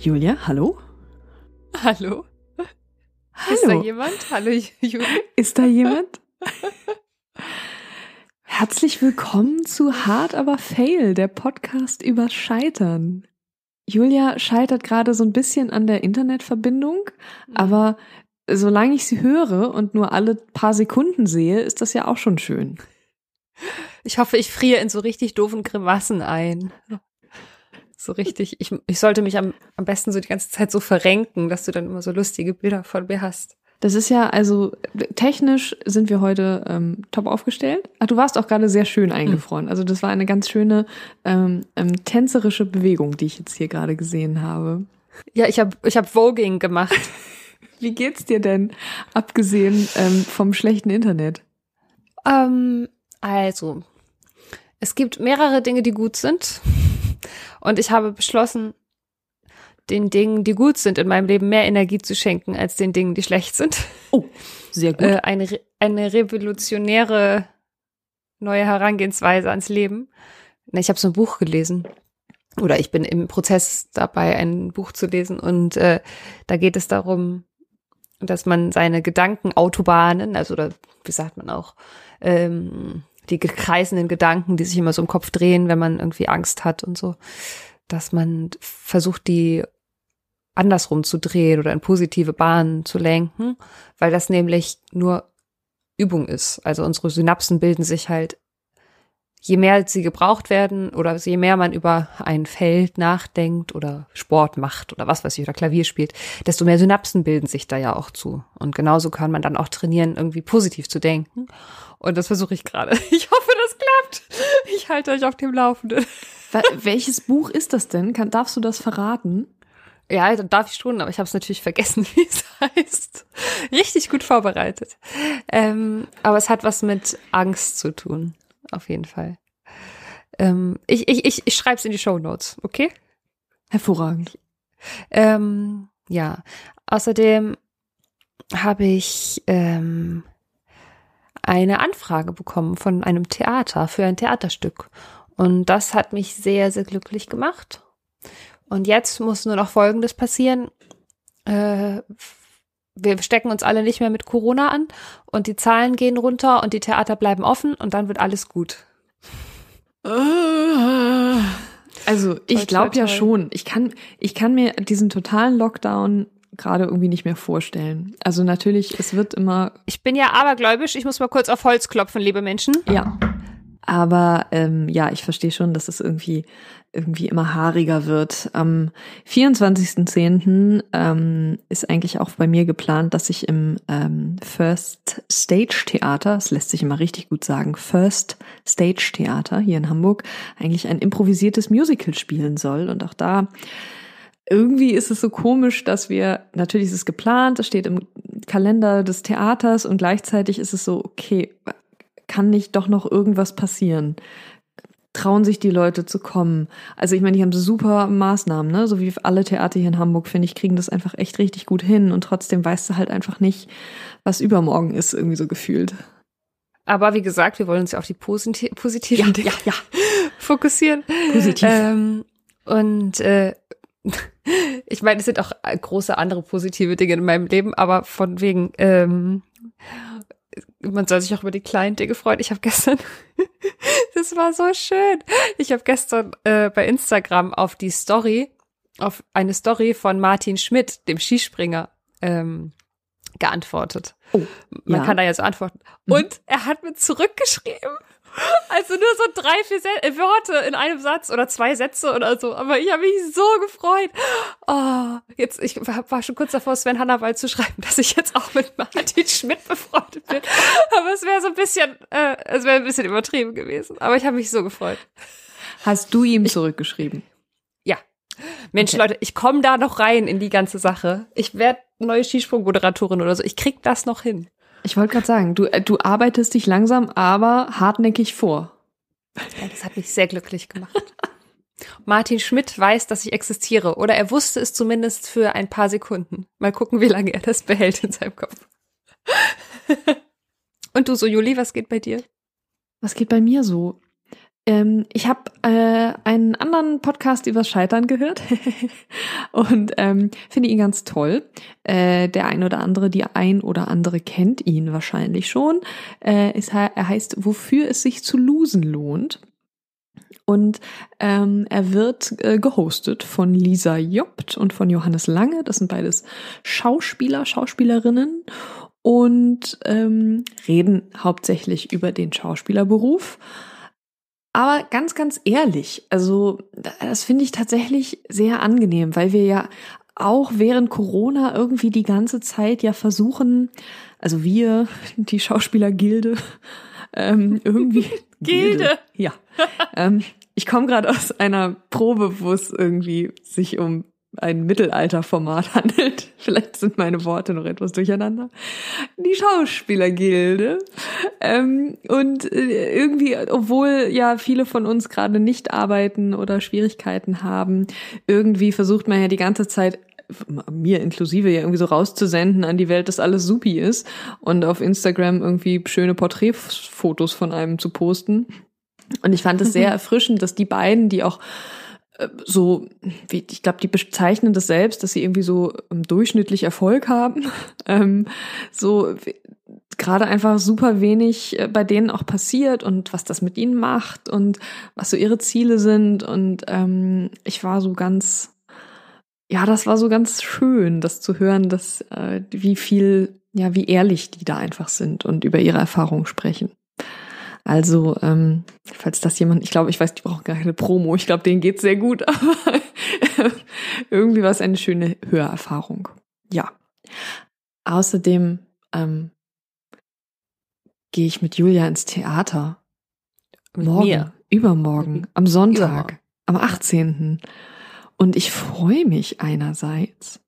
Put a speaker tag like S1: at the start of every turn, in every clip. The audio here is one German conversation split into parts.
S1: Julia, hallo?
S2: Hallo?
S1: Hallo.
S2: Ist da jemand? Hallo, Julia?
S1: Ist da jemand? Herzlich willkommen zu Hard aber Fail, der Podcast über Scheitern. Julia scheitert gerade so ein bisschen an der Internetverbindung,
S2: Mhm.
S1: aber solange ich sie höre und nur alle paar Sekunden sehe, ist das ja auch schon schön.
S2: Ich hoffe, ich friere in so richtig doofen Grimassen ein. So richtig. Ich, ich sollte mich am, am besten so die ganze Zeit so verrenken, dass du dann immer so lustige Bilder von mir hast.
S1: Das ist ja, also technisch sind wir heute ähm, top aufgestellt. Ach, du warst auch gerade sehr schön eingefroren. Also das war eine ganz schöne ähm, ähm, tänzerische Bewegung, die ich jetzt hier gerade gesehen habe.
S2: Ja, ich habe ich hab Voging gemacht.
S1: Wie geht's dir denn, abgesehen ähm, vom schlechten Internet?
S2: ähm, also, es gibt mehrere Dinge, die gut sind. Und ich habe beschlossen, den Dingen, die gut sind in meinem Leben, mehr Energie zu schenken als den Dingen, die schlecht sind.
S1: Oh, sehr gut.
S2: Äh, eine, eine revolutionäre neue Herangehensweise ans Leben. Na, Ich habe so ein Buch gelesen. Oder ich bin im Prozess dabei, ein Buch zu lesen. Und äh, da geht es darum, dass man seine Gedankenautobahnen, also oder wie sagt man auch, ähm, die gekreisenden Gedanken, die sich immer so im Kopf drehen, wenn man irgendwie Angst hat und so, dass man versucht, die andersrum zu drehen oder in positive Bahnen zu lenken, weil das nämlich nur Übung ist. Also unsere Synapsen bilden sich halt, je mehr sie gebraucht werden oder je mehr man über ein Feld nachdenkt oder Sport macht oder was weiß ich oder Klavier spielt, desto mehr Synapsen bilden sich da ja auch zu. Und genauso kann man dann auch trainieren, irgendwie positiv zu denken. Und das versuche ich gerade. Ich hoffe, das klappt. Ich halte euch auf dem Laufenden.
S1: Welches Buch ist das denn? Kann, darfst du das verraten?
S2: Ja, dann darf ich schon, aber ich habe es natürlich vergessen, wie es heißt. Richtig gut vorbereitet. Ähm, aber es hat was mit Angst zu tun, auf jeden Fall. Ähm, ich ich, ich, ich schreibe es in die Show Notes, okay?
S1: Hervorragend.
S2: Ähm, ja, außerdem habe ich ähm, eine Anfrage bekommen von einem Theater für ein Theaterstück. Und das hat mich sehr, sehr glücklich gemacht. Und jetzt muss nur noch Folgendes passieren. Äh, wir stecken uns alle nicht mehr mit Corona an und die Zahlen gehen runter und die Theater bleiben offen und dann wird alles gut.
S1: Also ich glaube ja schon. Ich kann, ich kann mir diesen totalen Lockdown gerade irgendwie nicht mehr vorstellen. Also natürlich, es wird immer
S2: Ich bin ja abergläubisch, ich muss mal kurz auf Holz klopfen, liebe Menschen.
S1: Ja. Aber ähm, ja, ich verstehe schon, dass es irgendwie irgendwie immer haariger wird. Am 24.10. Ähm, ist eigentlich auch bei mir geplant, dass ich im ähm, First Stage Theater, das lässt sich immer richtig gut sagen, First Stage Theater hier in Hamburg, eigentlich ein improvisiertes Musical spielen soll. Und auch da irgendwie ist es so komisch, dass wir, natürlich ist es geplant, es steht im Kalender des Theaters und gleichzeitig ist es so, okay, kann nicht doch noch irgendwas passieren? Trauen sich die Leute zu kommen? Also ich meine, die haben super Maßnahmen, ne? So wie alle Theater hier in Hamburg, finde ich, kriegen das einfach echt richtig gut hin und trotzdem weißt du halt einfach nicht, was übermorgen ist, irgendwie so gefühlt.
S2: Aber wie gesagt, wir wollen uns ja auf die posit positiven
S1: Ja,
S2: Dinge
S1: ja, ja.
S2: fokussieren.
S1: Positiv.
S2: Ähm, und äh, ich meine, es sind auch große andere positive Dinge in meinem Leben, aber von wegen, ähm, man soll sich auch über die kleinen Dinge freuen. Ich habe gestern, das war so schön. Ich habe gestern äh, bei Instagram auf die Story, auf eine Story von Martin Schmidt, dem Skispringer, ähm, geantwortet.
S1: Oh,
S2: Man
S1: ja.
S2: kann da ja so antworten.
S1: Mhm.
S2: Und er hat mir zurückgeschrieben. Also nur so drei, vier Sä äh, Worte in einem Satz oder zwei Sätze oder so. Aber ich habe mich so gefreut. Oh, jetzt, ich war schon kurz davor, Sven Hannawald zu schreiben, dass ich jetzt auch mit Martin Schmidt befreundet bin. Aber es wäre so ein bisschen, äh, es wäre ein bisschen übertrieben gewesen. Aber ich habe mich so gefreut.
S1: Hast du ihm zurückgeschrieben?
S2: Ja. Mensch,
S1: Okay.
S2: Leute, ich komme da noch rein in die ganze Sache. Ich werde neue Skisprungmoderatorin oder so. Ich krieg das noch hin.
S1: Ich wollte gerade sagen, du, äh, du arbeitest dich langsam, aber hartnäckig vor.
S2: Ja, das hat mich sehr glücklich gemacht. Martin Schmidt weiß, dass ich existiere. Oder er wusste es zumindest für ein paar Sekunden. Mal gucken, wie lange er das behält in seinem Kopf. Und du so, Juli, was geht bei dir?
S1: Was geht bei mir so? Ähm, ich habe äh, einen anderen Podcast übers Scheitern gehört und ähm, finde ihn ganz toll. Äh, der ein oder andere, die ein oder andere kennt ihn wahrscheinlich schon. Äh, ist, er heißt, wofür es sich zu losen lohnt. Und ähm, er wird äh, gehostet von Lisa Jobt und von Johannes Lange. Das sind beides Schauspieler, Schauspielerinnen und ähm, reden hauptsächlich über den Schauspielerberuf. Aber ganz, ganz ehrlich, also das finde ich tatsächlich sehr angenehm, weil wir ja auch während Corona irgendwie die ganze Zeit ja versuchen, also wir, die Schauspielergilde, ähm, irgendwie
S2: Gilde. Gilde.
S1: Ja. ähm, ich komme gerade aus einer Probe, wo es irgendwie sich um ein Mittelalterformat handelt. Vielleicht sind meine Worte noch etwas durcheinander. Die Schauspielergilde. Ähm, und äh, irgendwie, obwohl ja viele von uns gerade nicht arbeiten oder Schwierigkeiten haben, irgendwie versucht man ja die ganze Zeit mir inklusive ja irgendwie so rauszusenden an die Welt, dass alles supi ist und auf Instagram irgendwie schöne Porträtfotos von einem zu posten. Und ich fand es sehr erfrischend, dass die beiden, die auch so, wie, ich glaube, die bezeichnen das selbst, dass sie irgendwie so um, durchschnittlich Erfolg haben. Ähm, so gerade einfach super wenig äh, bei denen auch passiert und was das mit ihnen macht und was so ihre Ziele sind. Und ähm, ich war so ganz, ja, das war so ganz schön, das zu hören, dass äh, wie viel, ja, wie ehrlich die da einfach sind und über ihre Erfahrungen sprechen. Also, ähm, falls das jemand, ich glaube, ich weiß, die brauchen gar keine Promo. Ich glaube, denen geht's sehr gut, aber irgendwie war es eine schöne Hörerfahrung. Ja. Außerdem ähm, gehe ich mit Julia ins Theater.
S2: Mit Morgen, mir.
S1: übermorgen, mhm. am Sonntag, übermorgen. am 18. Und ich freue mich einerseits.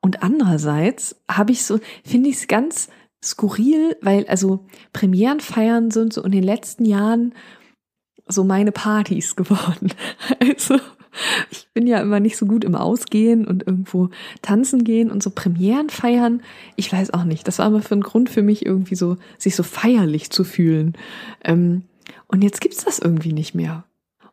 S1: Und andererseits habe ich so, finde ich es ganz skurril, weil also Premieren feiern sind so in den letzten Jahren so meine Partys geworden. Also ich bin ja immer nicht so gut im Ausgehen und irgendwo tanzen gehen und so Premieren feiern. Ich weiß auch nicht. Das war aber für einen Grund für mich irgendwie so, sich so feierlich zu fühlen. Ähm, und jetzt gibt's das irgendwie nicht mehr.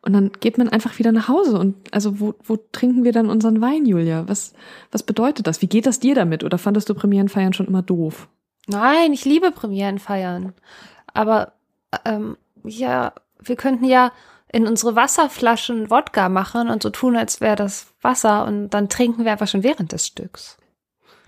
S1: Und dann geht man einfach wieder nach Hause und also wo, wo trinken wir dann unseren Wein, Julia? Was, was bedeutet das? Wie geht das dir damit? Oder fandest du Premierenfeiern schon immer doof?
S2: Nein, ich liebe Premieren feiern. Aber ähm, ja, wir könnten ja in unsere Wasserflaschen Wodka machen und so tun, als wäre das Wasser und dann trinken wir einfach schon während des Stücks.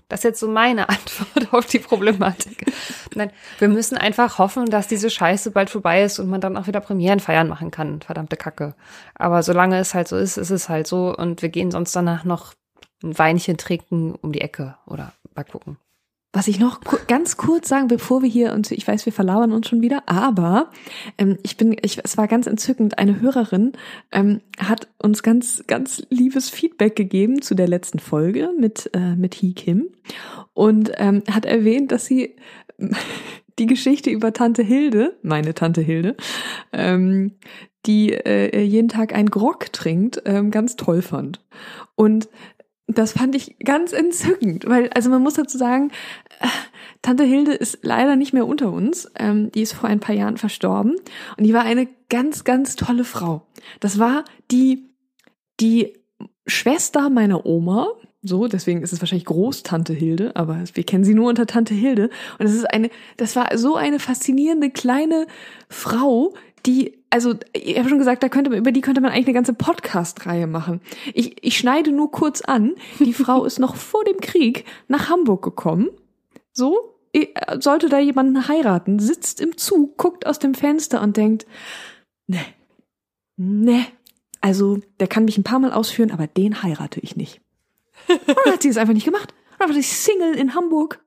S2: Das ist jetzt so meine Antwort auf die Problematik. Nein, wir müssen einfach hoffen, dass diese Scheiße bald vorbei ist und man dann auch wieder Premieren feiern machen kann. Verdammte Kacke. Aber solange es halt so ist, ist es halt so und wir gehen sonst danach noch ein Weinchen trinken um die Ecke oder mal gucken.
S1: Was ich noch ganz kurz sagen, bevor wir hier und ich weiß, wir verlauern uns schon wieder, aber ähm, ich bin, ich, es war ganz entzückend. Eine Hörerin ähm, hat uns ganz, ganz liebes Feedback gegeben zu der letzten Folge mit äh, mit Hee Kim und ähm, hat erwähnt, dass sie die Geschichte über Tante Hilde, meine Tante Hilde, ähm, die äh, jeden Tag ein Grog trinkt, ähm, ganz toll fand. Und das fand ich ganz entzückend, weil, also man muss dazu sagen, äh, Tante Hilde ist leider nicht mehr unter uns. Ähm, die ist vor ein paar Jahren verstorben und die war eine ganz, ganz tolle Frau. Das war die, die Schwester meiner Oma. So, deswegen ist es wahrscheinlich Großtante Hilde, aber wir kennen sie nur unter Tante Hilde. Und es ist eine, das war so eine faszinierende kleine Frau, die also ich habe schon gesagt, da könnte man, über die könnte man eigentlich eine ganze Podcast-Reihe machen. Ich, ich schneide nur kurz an. Die Frau ist noch vor dem Krieg nach Hamburg gekommen. So, sollte da jemanden heiraten, sitzt im Zug, guckt aus dem Fenster und denkt, ne, ne, also der kann mich ein paar Mal ausführen, aber den heirate ich nicht. Und dann hat sie es einfach nicht gemacht. Dann war sie Single in Hamburg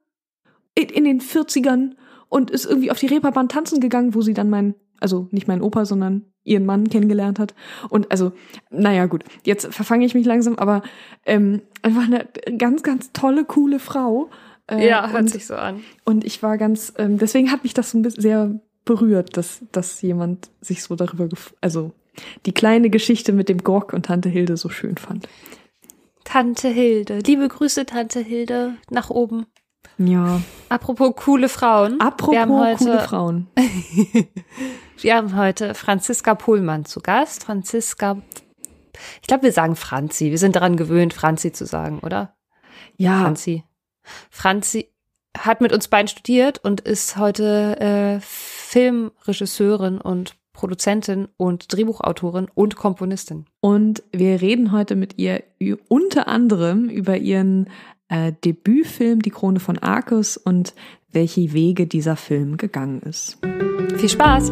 S1: in, in den 40ern und ist irgendwie auf die Reeperbahn tanzen gegangen, wo sie dann mein also nicht mein Opa, sondern ihren Mann kennengelernt hat. Und also, naja, gut, jetzt verfange ich mich langsam, aber ähm, einfach eine ganz, ganz tolle, coole Frau.
S2: Äh, ja, hört und, sich so an.
S1: Und ich war ganz, ähm, deswegen hat mich das so ein bisschen sehr berührt, dass, dass jemand sich so darüber, also die kleine Geschichte mit dem Grog und Tante Hilde so schön fand.
S2: Tante Hilde, liebe Grüße, Tante Hilde, nach oben.
S1: Ja.
S2: Apropos coole Frauen.
S1: Apropos
S2: wir haben heute,
S1: coole Frauen.
S2: wir haben heute Franziska Pohlmann zu Gast. Franziska, ich glaube, wir sagen Franzi. Wir sind daran gewöhnt, Franzi zu sagen, oder?
S1: Ja.
S2: Franzi. Franzi hat mit uns beiden studiert und ist heute äh, Filmregisseurin und Produzentin und Drehbuchautorin und Komponistin.
S1: Und wir reden heute mit ihr unter anderem über ihren äh, Debütfilm Die Krone von Arcus und welche Wege dieser Film gegangen ist.
S2: Viel Spaß!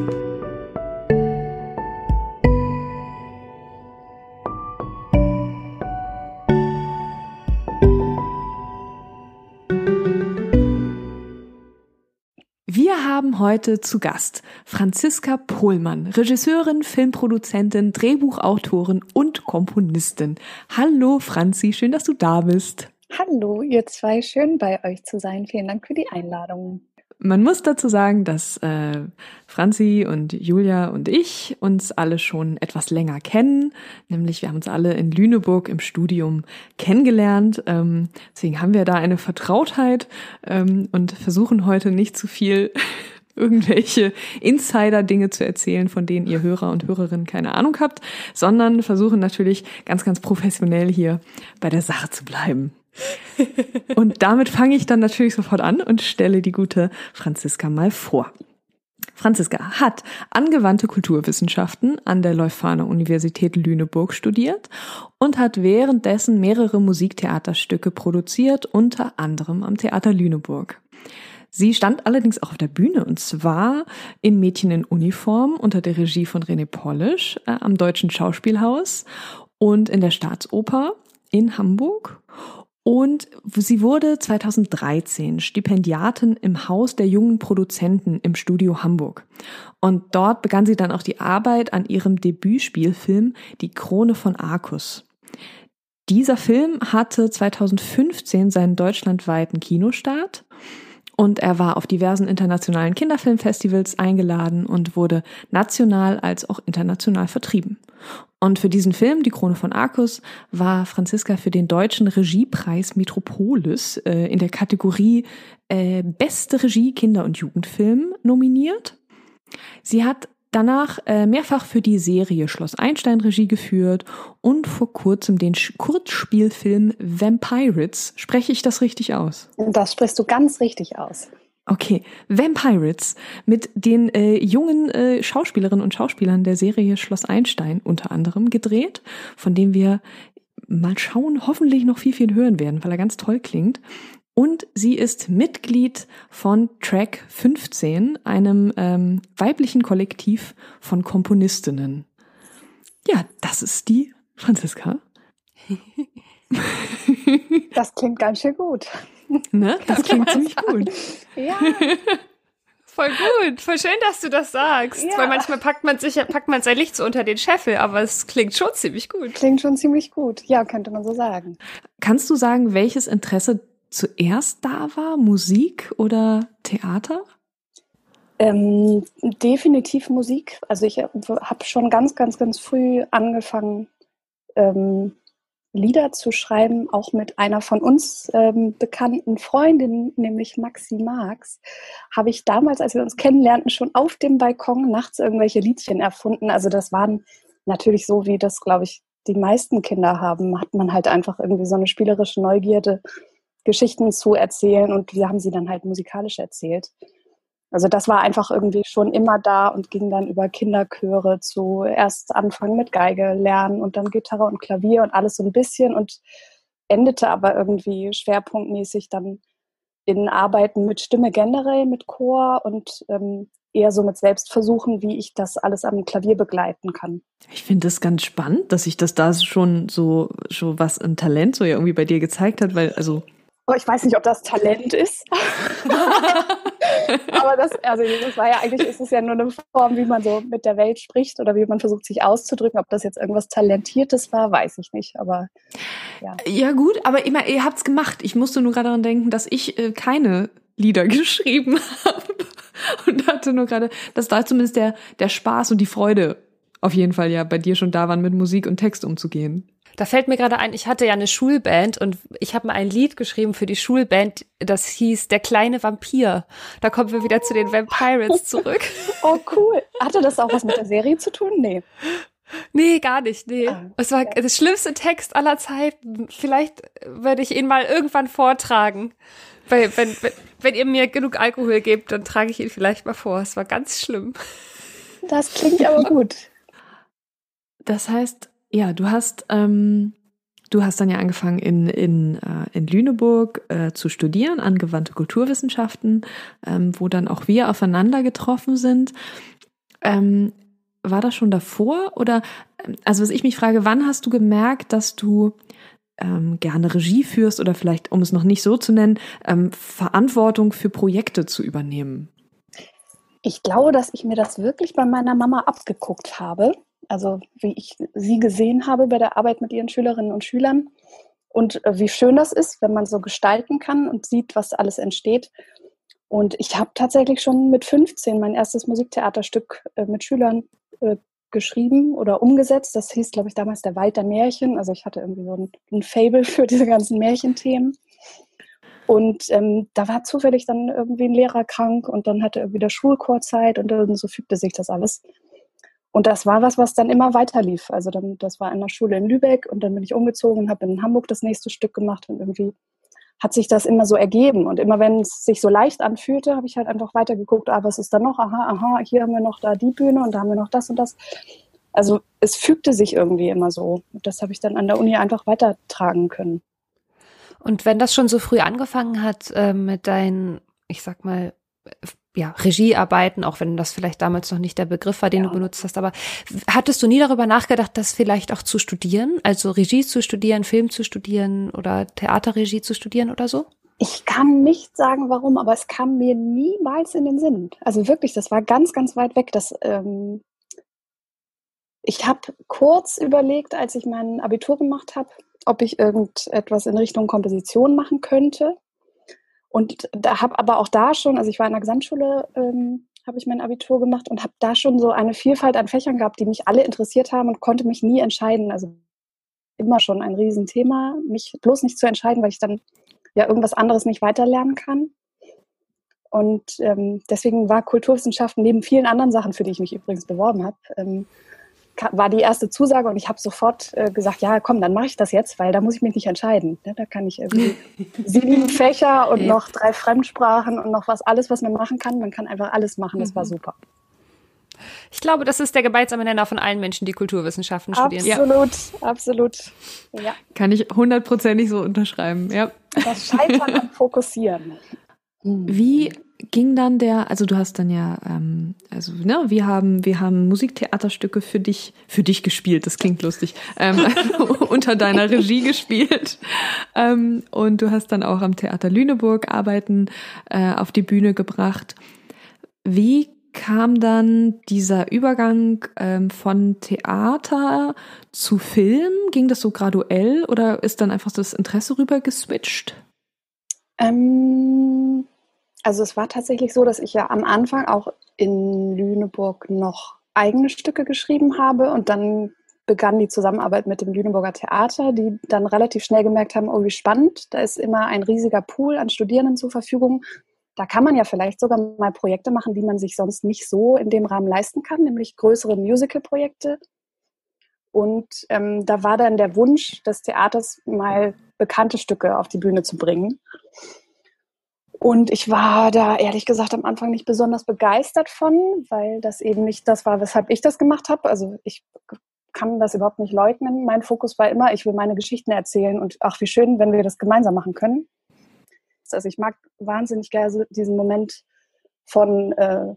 S1: Wir haben heute zu Gast Franziska Pohlmann, Regisseurin, Filmproduzentin, Drehbuchautorin und Komponistin. Hallo Franzi, schön, dass du da bist.
S3: Hallo, ihr zwei, schön bei euch zu sein. Vielen Dank für die Einladung.
S1: Man muss dazu sagen, dass äh, Franzi und Julia und ich uns alle schon etwas länger kennen. Nämlich wir haben uns alle in Lüneburg im Studium kennengelernt. Ähm, deswegen haben wir da eine Vertrautheit ähm, und versuchen heute nicht zu viel irgendwelche Insider-Dinge zu erzählen, von denen ihr Hörer und Hörerinnen keine Ahnung habt, sondern versuchen natürlich ganz, ganz professionell hier bei der Sache zu bleiben. Und damit fange ich dann natürlich sofort an und stelle die gute Franziska mal vor. Franziska hat angewandte Kulturwissenschaften an der Leuphana Universität Lüneburg studiert und hat währenddessen mehrere Musiktheaterstücke produziert, unter anderem am Theater Lüneburg. Sie stand allerdings auch auf der Bühne und zwar in Mädchen in Uniform unter der Regie von René Polisch äh, am Deutschen Schauspielhaus und in der Staatsoper in Hamburg und sie wurde 2013 Stipendiatin im Haus der jungen Produzenten im Studio Hamburg. Und dort begann sie dann auch die Arbeit an ihrem Debütspielfilm Die Krone von Arcus. Dieser Film hatte 2015 seinen deutschlandweiten Kinostart und er war auf diversen internationalen Kinderfilmfestivals eingeladen und wurde national als auch international vertrieben. Und für diesen Film, Die Krone von Arcus, war Franziska für den deutschen Regiepreis Metropolis äh, in der Kategorie äh, Beste Regie Kinder- und Jugendfilm nominiert. Sie hat danach äh, mehrfach für die Serie Schloss Einstein Regie geführt und vor kurzem den Kurzspielfilm Vampirates. Spreche ich das richtig aus?
S3: Das sprichst du ganz richtig aus.
S1: Okay, Vampirates mit den äh, jungen äh, Schauspielerinnen und Schauspielern der Serie Schloss Einstein unter anderem gedreht, von dem wir mal schauen, hoffentlich noch viel, viel hören werden, weil er ganz toll klingt. Und sie ist Mitglied von Track 15, einem ähm, weiblichen Kollektiv von Komponistinnen. Ja, das ist die Franziska.
S3: Das klingt ganz schön gut.
S1: Ne? Das klingt ziemlich gut.
S3: Ja.
S2: Voll gut, voll schön, dass du das sagst.
S3: Ja.
S2: Weil manchmal packt man sich, packt man sein Licht so unter den Scheffel, aber es klingt schon ziemlich gut.
S3: Klingt schon ziemlich gut. Ja, könnte man so sagen.
S1: Kannst du sagen, welches Interesse zuerst da war? Musik oder Theater?
S3: Ähm, definitiv Musik. Also ich habe schon ganz, ganz, ganz früh angefangen, ähm, Lieder zu schreiben, auch mit einer von uns ähm, bekannten Freundin, nämlich Maxi Marx, habe ich damals, als wir uns kennenlernten, schon auf dem Balkon nachts irgendwelche Liedchen erfunden. Also das waren natürlich so, wie das, glaube ich, die meisten Kinder haben, hat man halt einfach irgendwie so eine spielerische Neugierde, Geschichten zu erzählen und wir haben sie dann halt musikalisch erzählt. Also das war einfach irgendwie schon immer da und ging dann über Kinderchöre zu erst anfangen mit Geige lernen und dann Gitarre und Klavier und alles so ein bisschen und endete aber irgendwie schwerpunktmäßig dann in Arbeiten mit Stimme generell, mit Chor und ähm, eher so mit Selbstversuchen, wie ich das alles am Klavier begleiten kann.
S1: Ich finde das ganz spannend, dass sich das da schon so, so was ein Talent so ja irgendwie bei dir gezeigt hat, weil also
S3: Oh, ich weiß nicht, ob das Talent ist. Aber das, also das war ja eigentlich, ist es ja nur eine Form, wie man so mit der Welt spricht oder wie man versucht, sich auszudrücken. Ob das jetzt irgendwas Talentiertes war, weiß ich nicht. Aber ja.
S1: Ja, gut, aber immer, ihr habt's gemacht. Ich musste nur gerade daran denken, dass ich äh, keine Lieder geschrieben habe. Und hatte nur gerade, dass da zumindest der, der Spaß und die Freude auf jeden Fall ja bei dir schon da waren, mit Musik und Text umzugehen.
S2: Da fällt mir gerade ein, ich hatte ja eine Schulband und ich habe mal ein Lied geschrieben für die Schulband, das hieß Der kleine Vampir. Da kommen wir wieder zu den Vampirates zurück.
S3: oh, cool. Hatte das auch was mit der Serie zu tun? Nee.
S2: Nee, gar nicht. Nee. Ah, es war ja. das schlimmste Text aller Zeiten. Vielleicht werde ich ihn mal irgendwann vortragen. Wenn, wenn, wenn ihr mir genug Alkohol gebt, dann trage ich ihn vielleicht mal vor. Es war ganz schlimm.
S3: Das klingt aber gut.
S1: Das heißt, ja, du hast, ähm, du hast dann ja angefangen in, in, äh, in Lüneburg äh, zu studieren, angewandte Kulturwissenschaften, ähm, wo dann auch wir aufeinander getroffen sind. Ähm, war das schon davor oder, ähm, also was ich mich frage, wann hast du gemerkt, dass du ähm, gerne Regie führst oder vielleicht, um es noch nicht so zu nennen, ähm, Verantwortung für Projekte zu übernehmen?
S3: Ich glaube, dass ich mir das wirklich bei meiner Mama abgeguckt habe also wie ich sie gesehen habe bei der Arbeit mit ihren Schülerinnen und Schülern und äh, wie schön das ist, wenn man so gestalten kann und sieht, was alles entsteht. Und ich habe tatsächlich schon mit 15 mein erstes Musiktheaterstück äh, mit Schülern äh, geschrieben oder umgesetzt. Das hieß, glaube ich, damals der Wald der Märchen. Also ich hatte irgendwie so ein, Fable für diese ganzen Märchenthemen. Und ähm, da war zufällig dann irgendwie ein Lehrer krank und dann hatte er wieder Schulchorzeit und dann so fügte sich das alles. Und das war was, was dann immer weiter lief. Also dann, das war in der Schule in Lübeck und dann bin ich umgezogen und habe in Hamburg das nächste Stück gemacht und irgendwie hat sich das immer so ergeben. Und immer wenn es sich so leicht anfühlte, habe ich halt einfach weitergeguckt, ah, was ist da noch? Aha, aha, hier haben wir noch da die Bühne und da haben wir noch das und das. Also es fügte sich irgendwie immer so. Und das habe ich dann an der Uni einfach weitertragen können.
S2: Und wenn das schon so früh angefangen hat äh, mit deinen, ich sag mal, ja, Regiearbeiten, auch wenn das vielleicht damals noch nicht der Begriff war, den ja. du benutzt hast. Aber hattest du nie darüber nachgedacht, das vielleicht auch zu studieren? Also Regie zu studieren, Film zu studieren oder Theaterregie zu studieren oder so?
S3: Ich kann nicht sagen, warum, aber es kam mir niemals in den Sinn. Also wirklich, das war ganz, ganz weit weg. Das, ähm ich habe kurz überlegt, als ich mein Abitur gemacht habe, ob ich irgendetwas in Richtung Komposition machen könnte. Und da habe aber auch da schon, also ich war in der Gesamtschule, ähm, habe ich mein Abitur gemacht und habe da schon so eine Vielfalt an Fächern gehabt, die mich alle interessiert haben und konnte mich nie entscheiden. Also immer schon ein Riesenthema, mich bloß nicht zu entscheiden, weil ich dann ja irgendwas anderes nicht weiterlernen kann. Und ähm, deswegen war Kulturwissenschaften neben vielen anderen Sachen, für die ich mich übrigens beworben habe, ähm, war die erste Zusage und ich habe sofort äh, gesagt, ja, komm, dann mache ich das jetzt, weil da muss ich mich nicht entscheiden. Ne? Da kann ich irgendwie sieben Fächer und noch drei Fremdsprachen und noch was, alles, was man machen kann. Man kann einfach alles machen. Das war mhm. super.
S2: Ich glaube, das ist der gemeinsame Nenner von allen Menschen, die Kulturwissenschaften studieren.
S3: Absolut, ja. absolut.
S1: Ja. Kann ich hundertprozentig so unterschreiben, ja.
S3: Das Scheitern am Fokussieren.
S1: Wie ging dann der, also du hast dann ja, ähm, also ne, wir haben, wir haben Musiktheaterstücke für dich, für dich gespielt, das klingt lustig, ähm, unter deiner Regie gespielt. Ähm, und du hast dann auch am Theater Lüneburg Arbeiten äh, auf die Bühne gebracht. Wie kam dann dieser Übergang ähm, von Theater zu Film? Ging das so graduell oder ist dann einfach das Interesse rüber geswitcht?
S3: Ähm, also es war tatsächlich so, dass ich ja am Anfang auch in Lüneburg noch eigene Stücke geschrieben habe und dann begann die Zusammenarbeit mit dem Lüneburger Theater, die dann relativ schnell gemerkt haben, oh wie spannend, da ist immer ein riesiger Pool an Studierenden zur Verfügung. Da kann man ja vielleicht sogar mal Projekte machen, die man sich sonst nicht so in dem Rahmen leisten kann, nämlich größere Musical-Projekte. Und ähm, da war dann der Wunsch des Theaters, mal bekannte Stücke auf die Bühne zu bringen. Und ich war da ehrlich gesagt am Anfang nicht besonders begeistert von, weil das eben nicht das war, weshalb ich das gemacht habe. Also ich kann das überhaupt nicht leugnen. Mein Fokus war immer, ich will meine Geschichten erzählen und ach, wie schön, wenn wir das gemeinsam machen können. Also ich mag wahnsinnig gerne diesen Moment von, äh,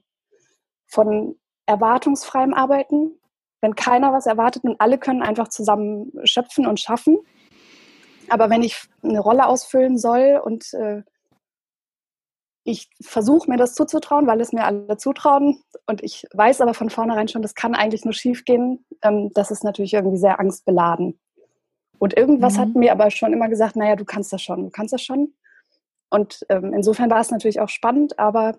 S3: von erwartungsfreiem Arbeiten, wenn keiner was erwartet und alle können einfach zusammen schöpfen und schaffen. Aber wenn ich eine Rolle ausfüllen soll und äh, ich versuche mir das zuzutrauen, weil es mir alle zutrauen. Und ich weiß aber von vornherein schon, das kann eigentlich nur schief gehen. Ähm, das ist natürlich irgendwie sehr angstbeladen. Und irgendwas mhm. hat mir aber schon immer gesagt, naja, du kannst das schon, du kannst das schon. Und ähm, insofern war es natürlich auch spannend, aber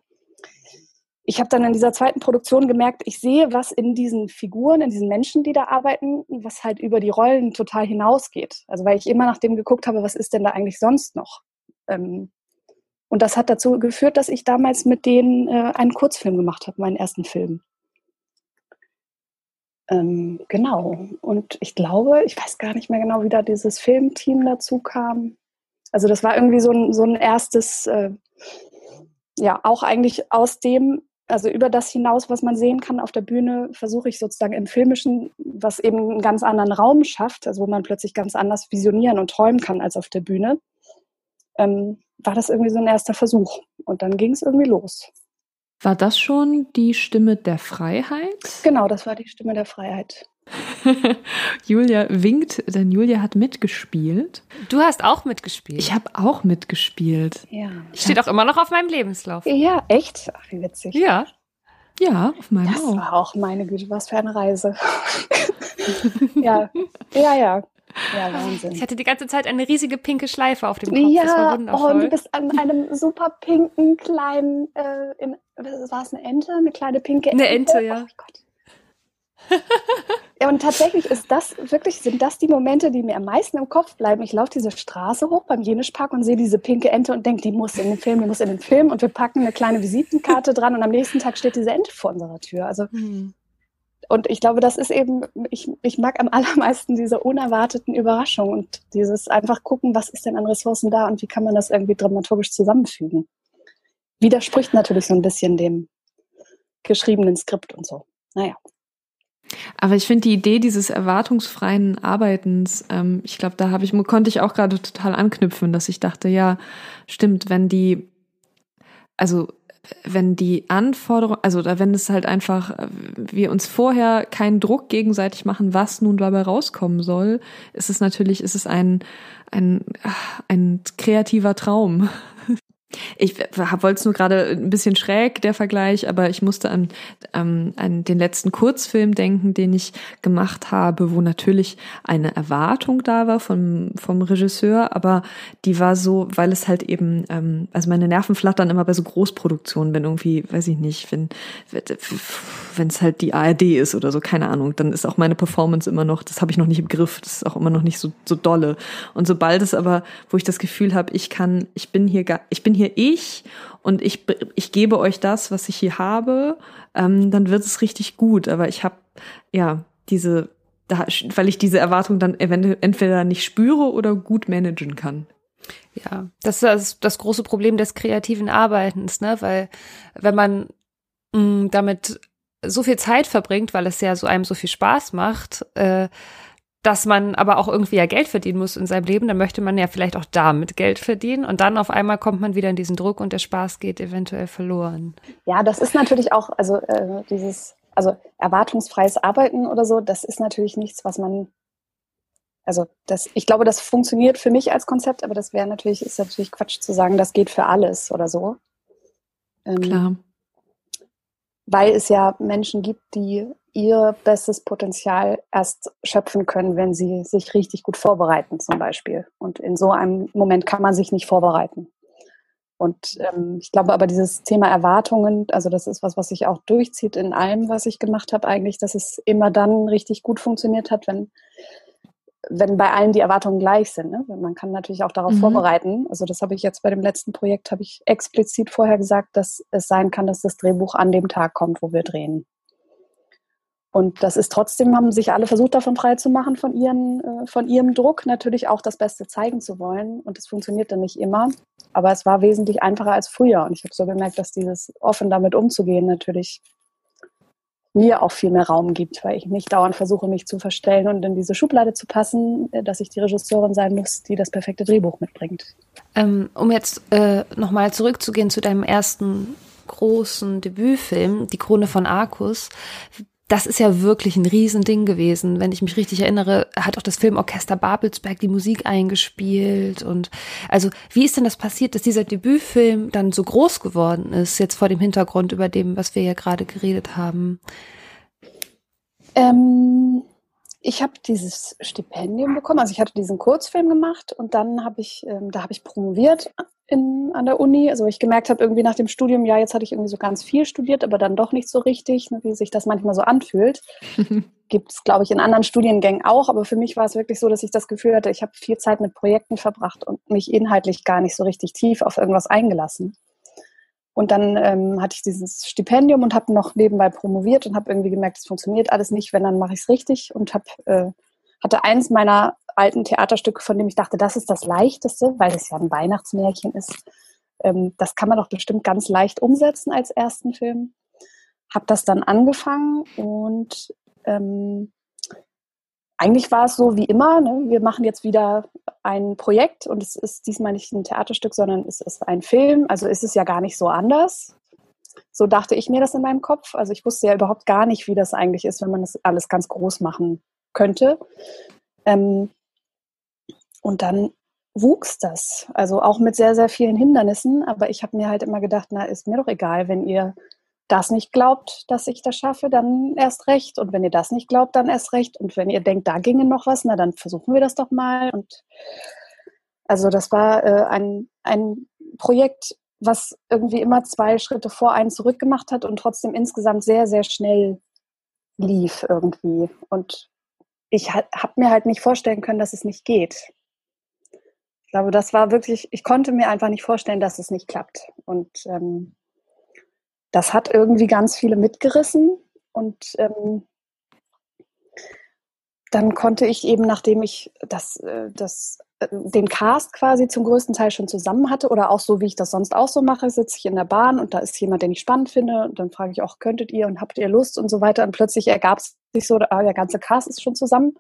S3: ich habe dann in dieser zweiten Produktion gemerkt, ich sehe was in diesen Figuren, in diesen Menschen, die da arbeiten, was halt über die Rollen total hinausgeht. Also weil ich immer nach dem geguckt habe, was ist denn da eigentlich sonst noch? Ähm, und das hat dazu geführt, dass ich damals mit denen äh, einen Kurzfilm gemacht habe, meinen ersten Film. Ähm, genau. Und ich glaube, ich weiß gar nicht mehr genau, wie da dieses Filmteam dazu kam. Also das war irgendwie so ein, so ein erstes, äh, ja, auch eigentlich aus dem, also über das hinaus, was man sehen kann auf der Bühne, versuche ich sozusagen im Filmischen, was eben einen ganz anderen Raum schafft, also wo man plötzlich ganz anders visionieren und träumen kann als auf der Bühne, ähm, war das irgendwie so ein erster Versuch. Und dann ging es irgendwie los.
S1: War das schon die Stimme der Freiheit?
S3: Genau, das war die Stimme der Freiheit.
S1: Julia winkt, denn Julia hat mitgespielt.
S2: Du hast auch mitgespielt.
S1: Ich habe auch mitgespielt.
S3: Ja.
S2: Steht auch immer noch auf meinem Lebenslauf.
S3: Ja, echt? Ach, wie witzig.
S2: Ja.
S1: Ja, auf meinem
S3: Das
S1: auch.
S3: war auch meine Güte, was für eine Reise. ja, ja, ja. Ja, Wahnsinn.
S2: Ich hatte die ganze Zeit eine riesige pinke Schleife auf dem Kopf. das war
S3: Ja, oh,
S2: wundervoll.
S3: und du bist an einem super pinken kleinen, äh, in, war es eine Ente? Eine kleine pinke Ente?
S2: Eine Ente, ja.
S3: Oh Gott. ja, und tatsächlich ist das wirklich, sind das die Momente, die mir am meisten im Kopf bleiben. Ich laufe diese Straße hoch beim Jenischpark und sehe diese pinke Ente und denke, die muss in den Film, die muss in den Film und wir packen eine kleine Visitenkarte dran und am nächsten Tag steht diese Ente vor unserer Tür. Also
S2: Hm.
S3: Und ich glaube, das ist eben, ich, ich mag am allermeisten diese unerwarteten Überraschungen und dieses einfach gucken, was ist denn an Ressourcen da und wie kann man das irgendwie dramaturgisch zusammenfügen. Widerspricht natürlich so ein bisschen dem geschriebenen Skript und so. Naja.
S1: Aber ich finde die Idee dieses erwartungsfreien Arbeitens, ähm, ich glaube, da habe ich, konnte ich auch gerade total anknüpfen, dass ich dachte, ja, stimmt, wenn die, also wenn die Anforderung, also oder wenn es halt einfach, äh, wir uns vorher keinen Druck gegenseitig machen, was nun dabei rauskommen soll, ist es natürlich, ist es ein, ein, ach, ein kreativer Traum. Ich wollte es nur gerade ein bisschen schräg, der Vergleich, aber ich musste an, ähm, an den letzten Kurzfilm denken, den ich gemacht habe, wo natürlich eine Erwartung da war vom, vom Regisseur, aber die war so, weil es halt eben, ähm, also meine Nerven flattern immer bei so Großproduktionen, wenn irgendwie, weiß ich nicht, wenn wenn es halt die ARD ist oder so, keine Ahnung, dann ist auch meine Performance immer noch, das habe ich noch nicht im Griff, das ist auch immer noch nicht so, so dolle. Und sobald es aber, wo ich das Gefühl habe, ich kann, ich bin hier, ich bin hier ich und ich, ich gebe euch das, was ich hier habe, ähm, dann wird es richtig gut. Aber ich habe ja diese, da, weil ich diese Erwartung dann entweder nicht spüre oder gut managen kann.
S2: Ja, das ist das, das große Problem des kreativen Arbeitens, ne? Weil wenn man mh, damit so viel Zeit verbringt, weil es ja so einem so viel Spaß macht, äh, dass man aber auch irgendwie ja Geld verdienen muss in seinem Leben, dann möchte man ja vielleicht auch damit Geld verdienen und dann auf einmal kommt man wieder in diesen Druck und der Spaß geht eventuell verloren.
S3: Ja, das ist natürlich auch, also äh, dieses, also erwartungsfreies Arbeiten oder so, das ist natürlich nichts, was man, also das, ich glaube, das funktioniert für mich als Konzept, aber das wäre natürlich, ist natürlich Quatsch zu sagen, das geht für alles oder so. Ähm,
S1: Klar.
S3: Weil es ja Menschen gibt, die ihr bestes Potenzial erst schöpfen können, wenn sie sich richtig gut vorbereiten, zum Beispiel. Und in so einem Moment kann man sich nicht vorbereiten. Und ähm, ich glaube aber dieses Thema Erwartungen, also das ist was, was sich auch durchzieht in allem, was ich gemacht habe, eigentlich, dass es immer dann richtig gut funktioniert hat, wenn, wenn bei allen die Erwartungen gleich sind. Ne? Man kann natürlich auch darauf
S1: Mhm.
S3: vorbereiten. Also das habe ich jetzt bei dem letzten Projekt, habe ich explizit vorher gesagt, dass es sein kann, dass das Drehbuch an dem Tag kommt, wo wir drehen. Und das ist trotzdem, haben sich alle versucht, davon frei zu machen, von, ihren, äh, von ihrem Druck, natürlich auch das Beste zeigen zu wollen. Und das funktioniert dann nicht immer. Aber es war wesentlich einfacher als früher. Und ich habe so gemerkt, dass dieses offen damit umzugehen natürlich mir auch viel mehr Raum gibt, weil ich nicht dauernd versuche, mich zu verstellen und in diese Schublade zu passen, äh, dass ich die Regisseurin sein muss, die das perfekte Drehbuch mitbringt.
S2: Ähm, um jetzt äh, nochmal zurückzugehen zu deinem ersten großen Debütfilm, Die Krone von Arcus. Das ist ja wirklich ein Riesending gewesen. Wenn ich mich richtig erinnere, hat auch das Filmorchester Babelsberg die Musik eingespielt. Und also, wie ist denn das passiert, dass dieser Debütfilm dann so groß geworden ist, jetzt vor dem Hintergrund über dem, was wir ja gerade geredet haben?
S3: Ähm, ich habe dieses Stipendium bekommen, also ich hatte diesen Kurzfilm gemacht und dann habe ich, ähm, da habe ich promoviert in, an der Uni. Also ich gemerkt habe, irgendwie nach dem Studium, ja, jetzt hatte ich irgendwie so ganz viel studiert, aber dann doch nicht so richtig, ne, wie sich das manchmal so anfühlt. Gibt es, glaube ich, in anderen Studiengängen auch, aber für mich war es wirklich so, dass ich das Gefühl hatte, ich habe viel Zeit mit Projekten verbracht und mich inhaltlich gar nicht so richtig tief auf irgendwas eingelassen. Und dann ähm, hatte ich dieses Stipendium und habe noch nebenbei promoviert und habe irgendwie gemerkt, es funktioniert alles nicht, wenn dann mache ich es richtig und habe äh, hatte eins meiner alten Theaterstücke, von dem ich dachte, das ist das Leichteste, weil es ja ein Weihnachtsmärchen ist. Ähm, das kann man doch bestimmt ganz leicht umsetzen als ersten Film. Habe das dann angefangen und ähm, eigentlich war es so wie immer. Ne? Wir machen jetzt wieder ein Projekt und es ist diesmal nicht ein Theaterstück, sondern es ist ein Film. Also ist es ja gar nicht so anders. So dachte ich mir das in meinem Kopf. Also ich wusste ja überhaupt gar nicht, wie das eigentlich ist, wenn man das alles ganz groß machen könnte. Ähm, und dann wuchs das. Also auch mit sehr, sehr vielen Hindernissen. Aber ich habe mir halt immer gedacht, na, ist mir doch egal, wenn ihr das nicht glaubt, dass ich das schaffe, dann erst recht. Und wenn ihr das nicht glaubt, dann erst recht. Und wenn ihr denkt, da ginge noch was, na, dann versuchen wir das doch mal. Und also das war äh, ein, ein Projekt, was irgendwie immer zwei Schritte vor einen zurück gemacht hat und trotzdem insgesamt sehr, sehr schnell lief irgendwie. Und ich habe mir halt nicht vorstellen können, dass es nicht geht glaube, das war wirklich, ich konnte mir einfach nicht vorstellen, dass es nicht klappt. Und ähm, das hat irgendwie ganz viele mitgerissen. Und ähm, dann konnte ich eben, nachdem ich das, äh, das, äh, den Cast quasi zum größten Teil schon zusammen hatte oder auch so, wie ich das sonst auch so mache, sitze ich in der Bahn und da ist jemand, den ich spannend finde und dann frage ich auch, könntet ihr und habt ihr Lust und so weiter und plötzlich ergab es sich so, ah, der ganze Cast ist schon zusammen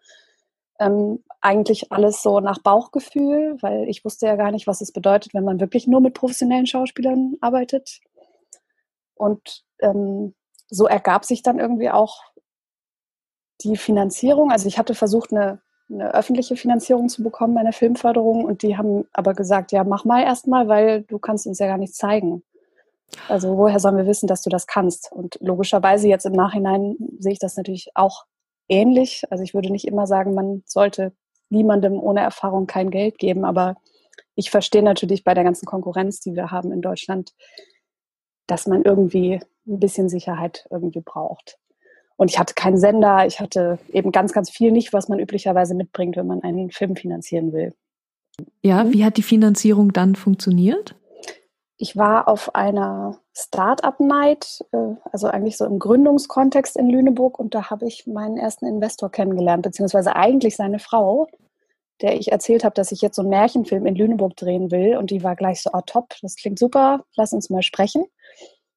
S3: ähm, eigentlich alles so nach Bauchgefühl, weil ich wusste ja gar nicht, was es bedeutet, wenn man wirklich nur mit professionellen Schauspielern arbeitet. Und ähm, so ergab sich dann irgendwie auch die Finanzierung. Also ich hatte versucht, eine, eine öffentliche Finanzierung zu bekommen bei einer Filmförderung und die haben aber gesagt, ja, mach mal erstmal, weil du kannst uns ja gar nichts zeigen. Also woher sollen wir wissen, dass du das kannst? Und logischerweise jetzt im Nachhinein sehe ich das natürlich auch ähnlich. Also ich würde nicht immer sagen, man sollte niemandem ohne Erfahrung kein Geld geben, aber ich verstehe natürlich bei der ganzen Konkurrenz, die wir haben in Deutschland, dass man irgendwie ein bisschen Sicherheit irgendwie braucht. Und ich hatte keinen Sender, ich hatte eben ganz, ganz viel nicht, was man üblicherweise mitbringt, wenn man einen Film finanzieren will.
S1: Ja, wie hat die Finanzierung dann funktioniert?
S3: Ich war auf einer Startup-Night, äh, also eigentlich so im Gründungskontext in Lüneburg und da habe ich meinen ersten Investor kennengelernt, beziehungsweise eigentlich seine Frau, der ich erzählt habe, dass ich jetzt so einen Märchenfilm in Lüneburg drehen will und die war gleich so, oh top, das klingt super, lass uns mal sprechen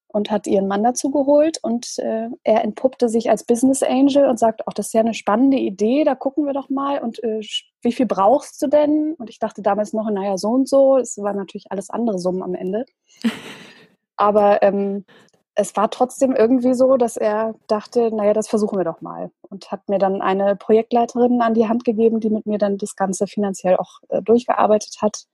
S3: und hat ihren Mann dazu geholt und äh, er entpuppte sich als Business Angel und sagt, auch das ist ja eine spannende Idee, da gucken wir doch mal und äh, wie viel brauchst du denn? Und ich dachte damals noch, naja, so und so, es war natürlich alles andere Summen am Ende. Aber ähm, es war trotzdem irgendwie so, dass er dachte, naja, das versuchen wir doch mal. Und hat mir dann eine Projektleiterin an die Hand gegeben, die mit mir dann das Ganze finanziell auch äh, durchgearbeitet hat.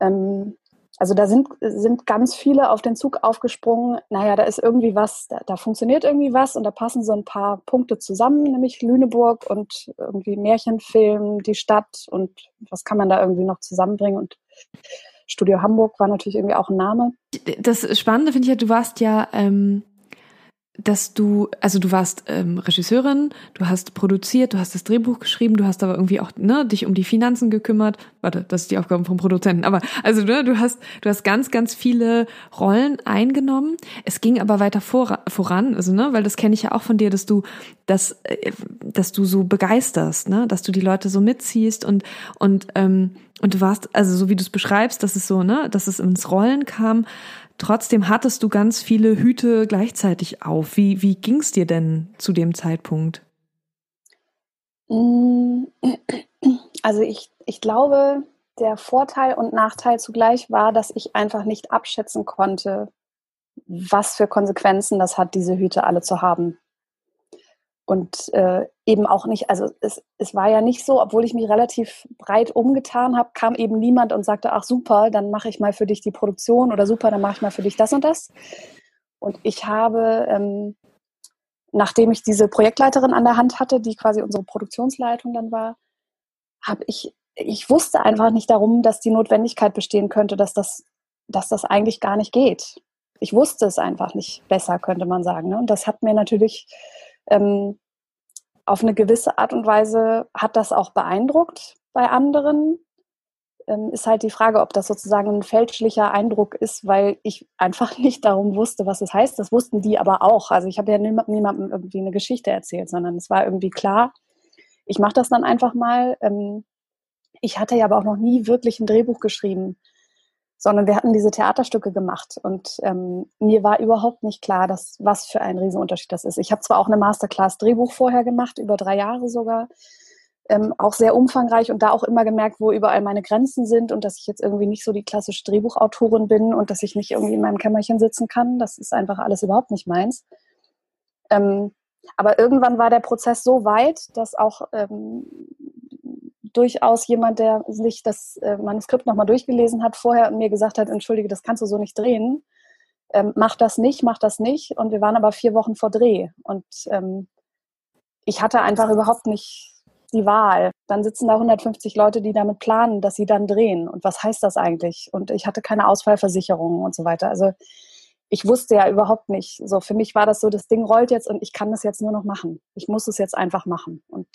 S3: Ähm, also da sind, sind ganz viele auf den Zug aufgesprungen. Naja, da ist irgendwie was, da, da, funktioniert irgendwie was und da passen so ein paar Punkte zusammen, nämlich Lüneburg und irgendwie Märchenfilm, die Stadt und was kann man da irgendwie noch zusammenbringen und Studio Hamburg war natürlich irgendwie auch ein Name.
S1: Das Spannende finde ich ja, du warst ja ähm, dass du, also du warst ähm, Regisseurin, du hast produziert, du hast das Drehbuch geschrieben, du hast aber irgendwie auch ne, dich um die Finanzen gekümmert. Warte, das ist die Aufgabe vom Produzenten. Aber also ne, du hast, du hast ganz, ganz viele Rollen eingenommen. Es ging aber weiter vor, voran, also ne, weil das kenne ich ja auch von dir, dass du, dass, äh, dass du so begeisterst, ne, dass du die Leute so mitziehst und und ähm, und du warst, also so wie du es beschreibst, dass es so, ne, dass es ins Rollen kam Trotzdem hattest du ganz viele Hüte gleichzeitig auf. Wie, wie ging es dir denn zu dem Zeitpunkt?
S3: Mm, also ich, ich glaube, der Vorteil und Nachteil zugleich war, dass ich einfach nicht abschätzen konnte, was für Konsequenzen das hat, diese Hüte alle zu haben und äh, eben auch nicht, also es, es war ja nicht so, obwohl ich mich relativ breit umgetan habe, kam eben niemand und sagte, ach super, dann mache ich mal für dich die Produktion oder super, dann mache ich mal für dich das und das. Und ich habe, ähm, nachdem ich diese Projektleiterin an der Hand hatte, die quasi unsere Produktionsleitung dann war, habe ich ich wusste einfach nicht darum, dass die Notwendigkeit bestehen könnte, dass das, dass das eigentlich gar nicht geht. Ich wusste es einfach nicht besser, könnte man sagen. Ne? Und das hat mir natürlich ähm, auf eine gewisse Art und Weise hat das auch beeindruckt bei anderen. Ähm, ist halt die Frage, ob das sozusagen ein fälschlicher Eindruck ist, weil ich einfach nicht darum wusste, was es heißt. Das wussten die aber auch. Also ich habe ja niemandem irgendwie eine Geschichte erzählt, sondern es war irgendwie klar, ich mache das dann einfach mal. Ähm, ich hatte ja aber auch noch nie wirklich ein Drehbuch geschrieben, sondern wir hatten diese Theaterstücke gemacht und ähm, mir war überhaupt nicht klar, dass, was für ein Riesenunterschied das ist. Ich habe zwar auch eine Masterclass Drehbuch vorher gemacht, über drei Jahre sogar, ähm, auch sehr umfangreich und da auch immer gemerkt, wo überall meine Grenzen sind und dass ich jetzt irgendwie nicht so die klassische Drehbuchautorin bin und dass ich nicht irgendwie in meinem Kämmerchen sitzen kann. Das ist einfach alles überhaupt nicht meins. Ähm, aber irgendwann war der Prozess so weit, dass auch ähm, durchaus jemand, der sich das äh, Manuskript nochmal durchgelesen hat vorher und mir gesagt hat, entschuldige, das kannst du so nicht drehen. Ähm, mach das nicht, mach das nicht. Und wir waren aber vier Wochen vor Dreh. Und ähm, ich hatte einfach überhaupt nicht die Wahl. Dann sitzen da 150 Leute, die damit planen, dass sie dann drehen. Und was heißt das eigentlich? Und ich hatte keine Ausfallversicherung und so weiter. Also ich wusste ja überhaupt nicht. So, für mich war das so, das Ding rollt jetzt und ich kann das jetzt nur noch machen. Ich muss es jetzt einfach machen. Und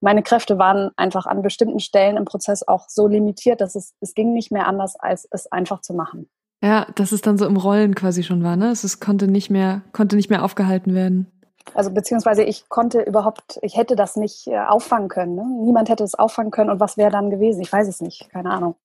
S3: meine Kräfte waren einfach an bestimmten Stellen im Prozess auch so limitiert, dass es, es ging nicht mehr anders, als es einfach zu machen.
S1: Ja, dass es dann so im Rollen quasi schon war, ne? Es, es konnte nicht mehr, konnte nicht mehr aufgehalten werden.
S3: Also beziehungsweise ich konnte überhaupt, ich hätte das nicht äh, auffangen können. Ne? Niemand hätte es auffangen können und was wäre dann gewesen? Ich weiß es nicht, keine Ahnung.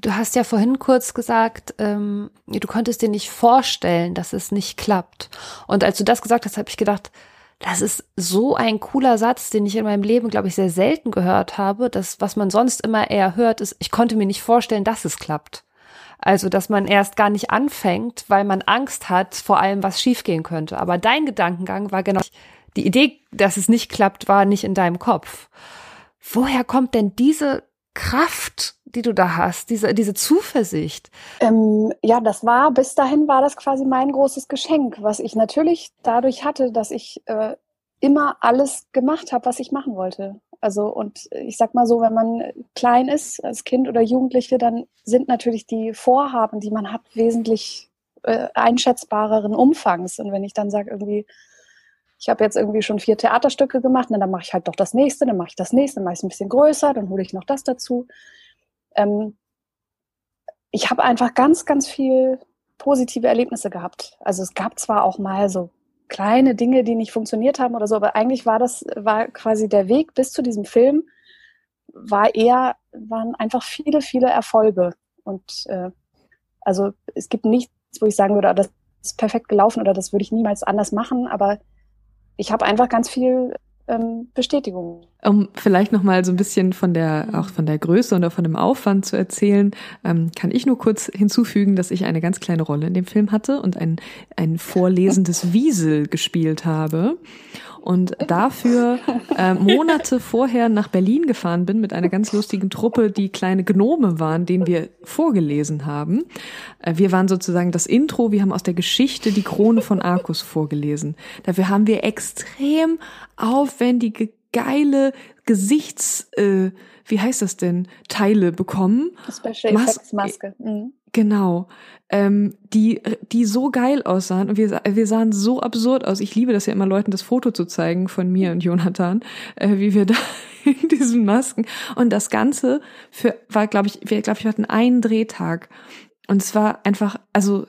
S2: Du hast ja vorhin kurz gesagt, ähm, du konntest dir nicht vorstellen, dass es nicht klappt. Und als du das gesagt hast, habe ich gedacht, das ist so ein cooler Satz, den ich in meinem Leben, glaube ich, sehr selten gehört habe. Das, was man sonst immer eher hört, ist, ich konnte mir nicht vorstellen, dass es klappt. Also, dass man erst gar nicht anfängt, weil man Angst hat vor allem, was schiefgehen könnte. Aber dein Gedankengang war genau, die Idee, dass es nicht klappt, war nicht in deinem Kopf. Woher kommt denn diese Kraft, die du da hast, diese, diese Zuversicht?
S3: Ähm, ja, das war, bis dahin war das quasi mein großes Geschenk, was ich natürlich dadurch hatte, dass ich äh, immer alles gemacht habe, was ich machen wollte. Also, und ich sag mal so, wenn man klein ist, als Kind oder Jugendliche, dann sind natürlich die Vorhaben, die man hat, wesentlich äh, einschätzbareren Umfangs. Und wenn ich dann sage, irgendwie, ich habe jetzt irgendwie schon vier Theaterstücke gemacht, na, dann mache ich halt doch das nächste, dann mache ich das nächste, dann mache ich es ein bisschen größer, dann hole ich noch das dazu. Ähm, ich habe einfach ganz, ganz viel positive Erlebnisse gehabt. Also es gab zwar auch mal so kleine Dinge, die nicht funktioniert haben oder so, aber eigentlich war das, war quasi der Weg bis zu diesem Film, war eher, waren einfach viele, viele Erfolge. Und äh, also es gibt nichts, wo ich sagen würde, ah, das ist perfekt gelaufen oder das würde ich niemals anders machen, aber ich habe einfach ganz viel ähm, Bestätigung.
S1: Um vielleicht noch mal so ein bisschen von der auch von der Größe oder von dem Aufwand zu erzählen, ähm, kann ich nur kurz hinzufügen, dass ich eine ganz kleine Rolle in dem Film hatte und ein ein vorlesendes Wiesel gespielt habe und dafür äh, Monate vorher nach Berlin gefahren bin mit einer ganz lustigen Truppe, die kleine Gnome waren, denen wir vorgelesen haben. Äh, wir waren sozusagen das Intro, wir haben aus der Geschichte die Krone von Arcus vorgelesen. Dafür haben wir extrem aufwendige, geile Gesichts, äh, wie heißt das denn, Teile bekommen.
S3: Special Effects Maske. Mhm.
S1: Genau. Ähm, die, die so geil aussahen und wir, wir sahen so absurd aus. Ich liebe das ja immer Leuten das Foto zu zeigen von mir und Jonathan, äh, wie wir da in diesen Masken. Und das Ganze für, war, glaube ich, wir, glaube ich, hatten einen Drehtag. Und es war einfach, also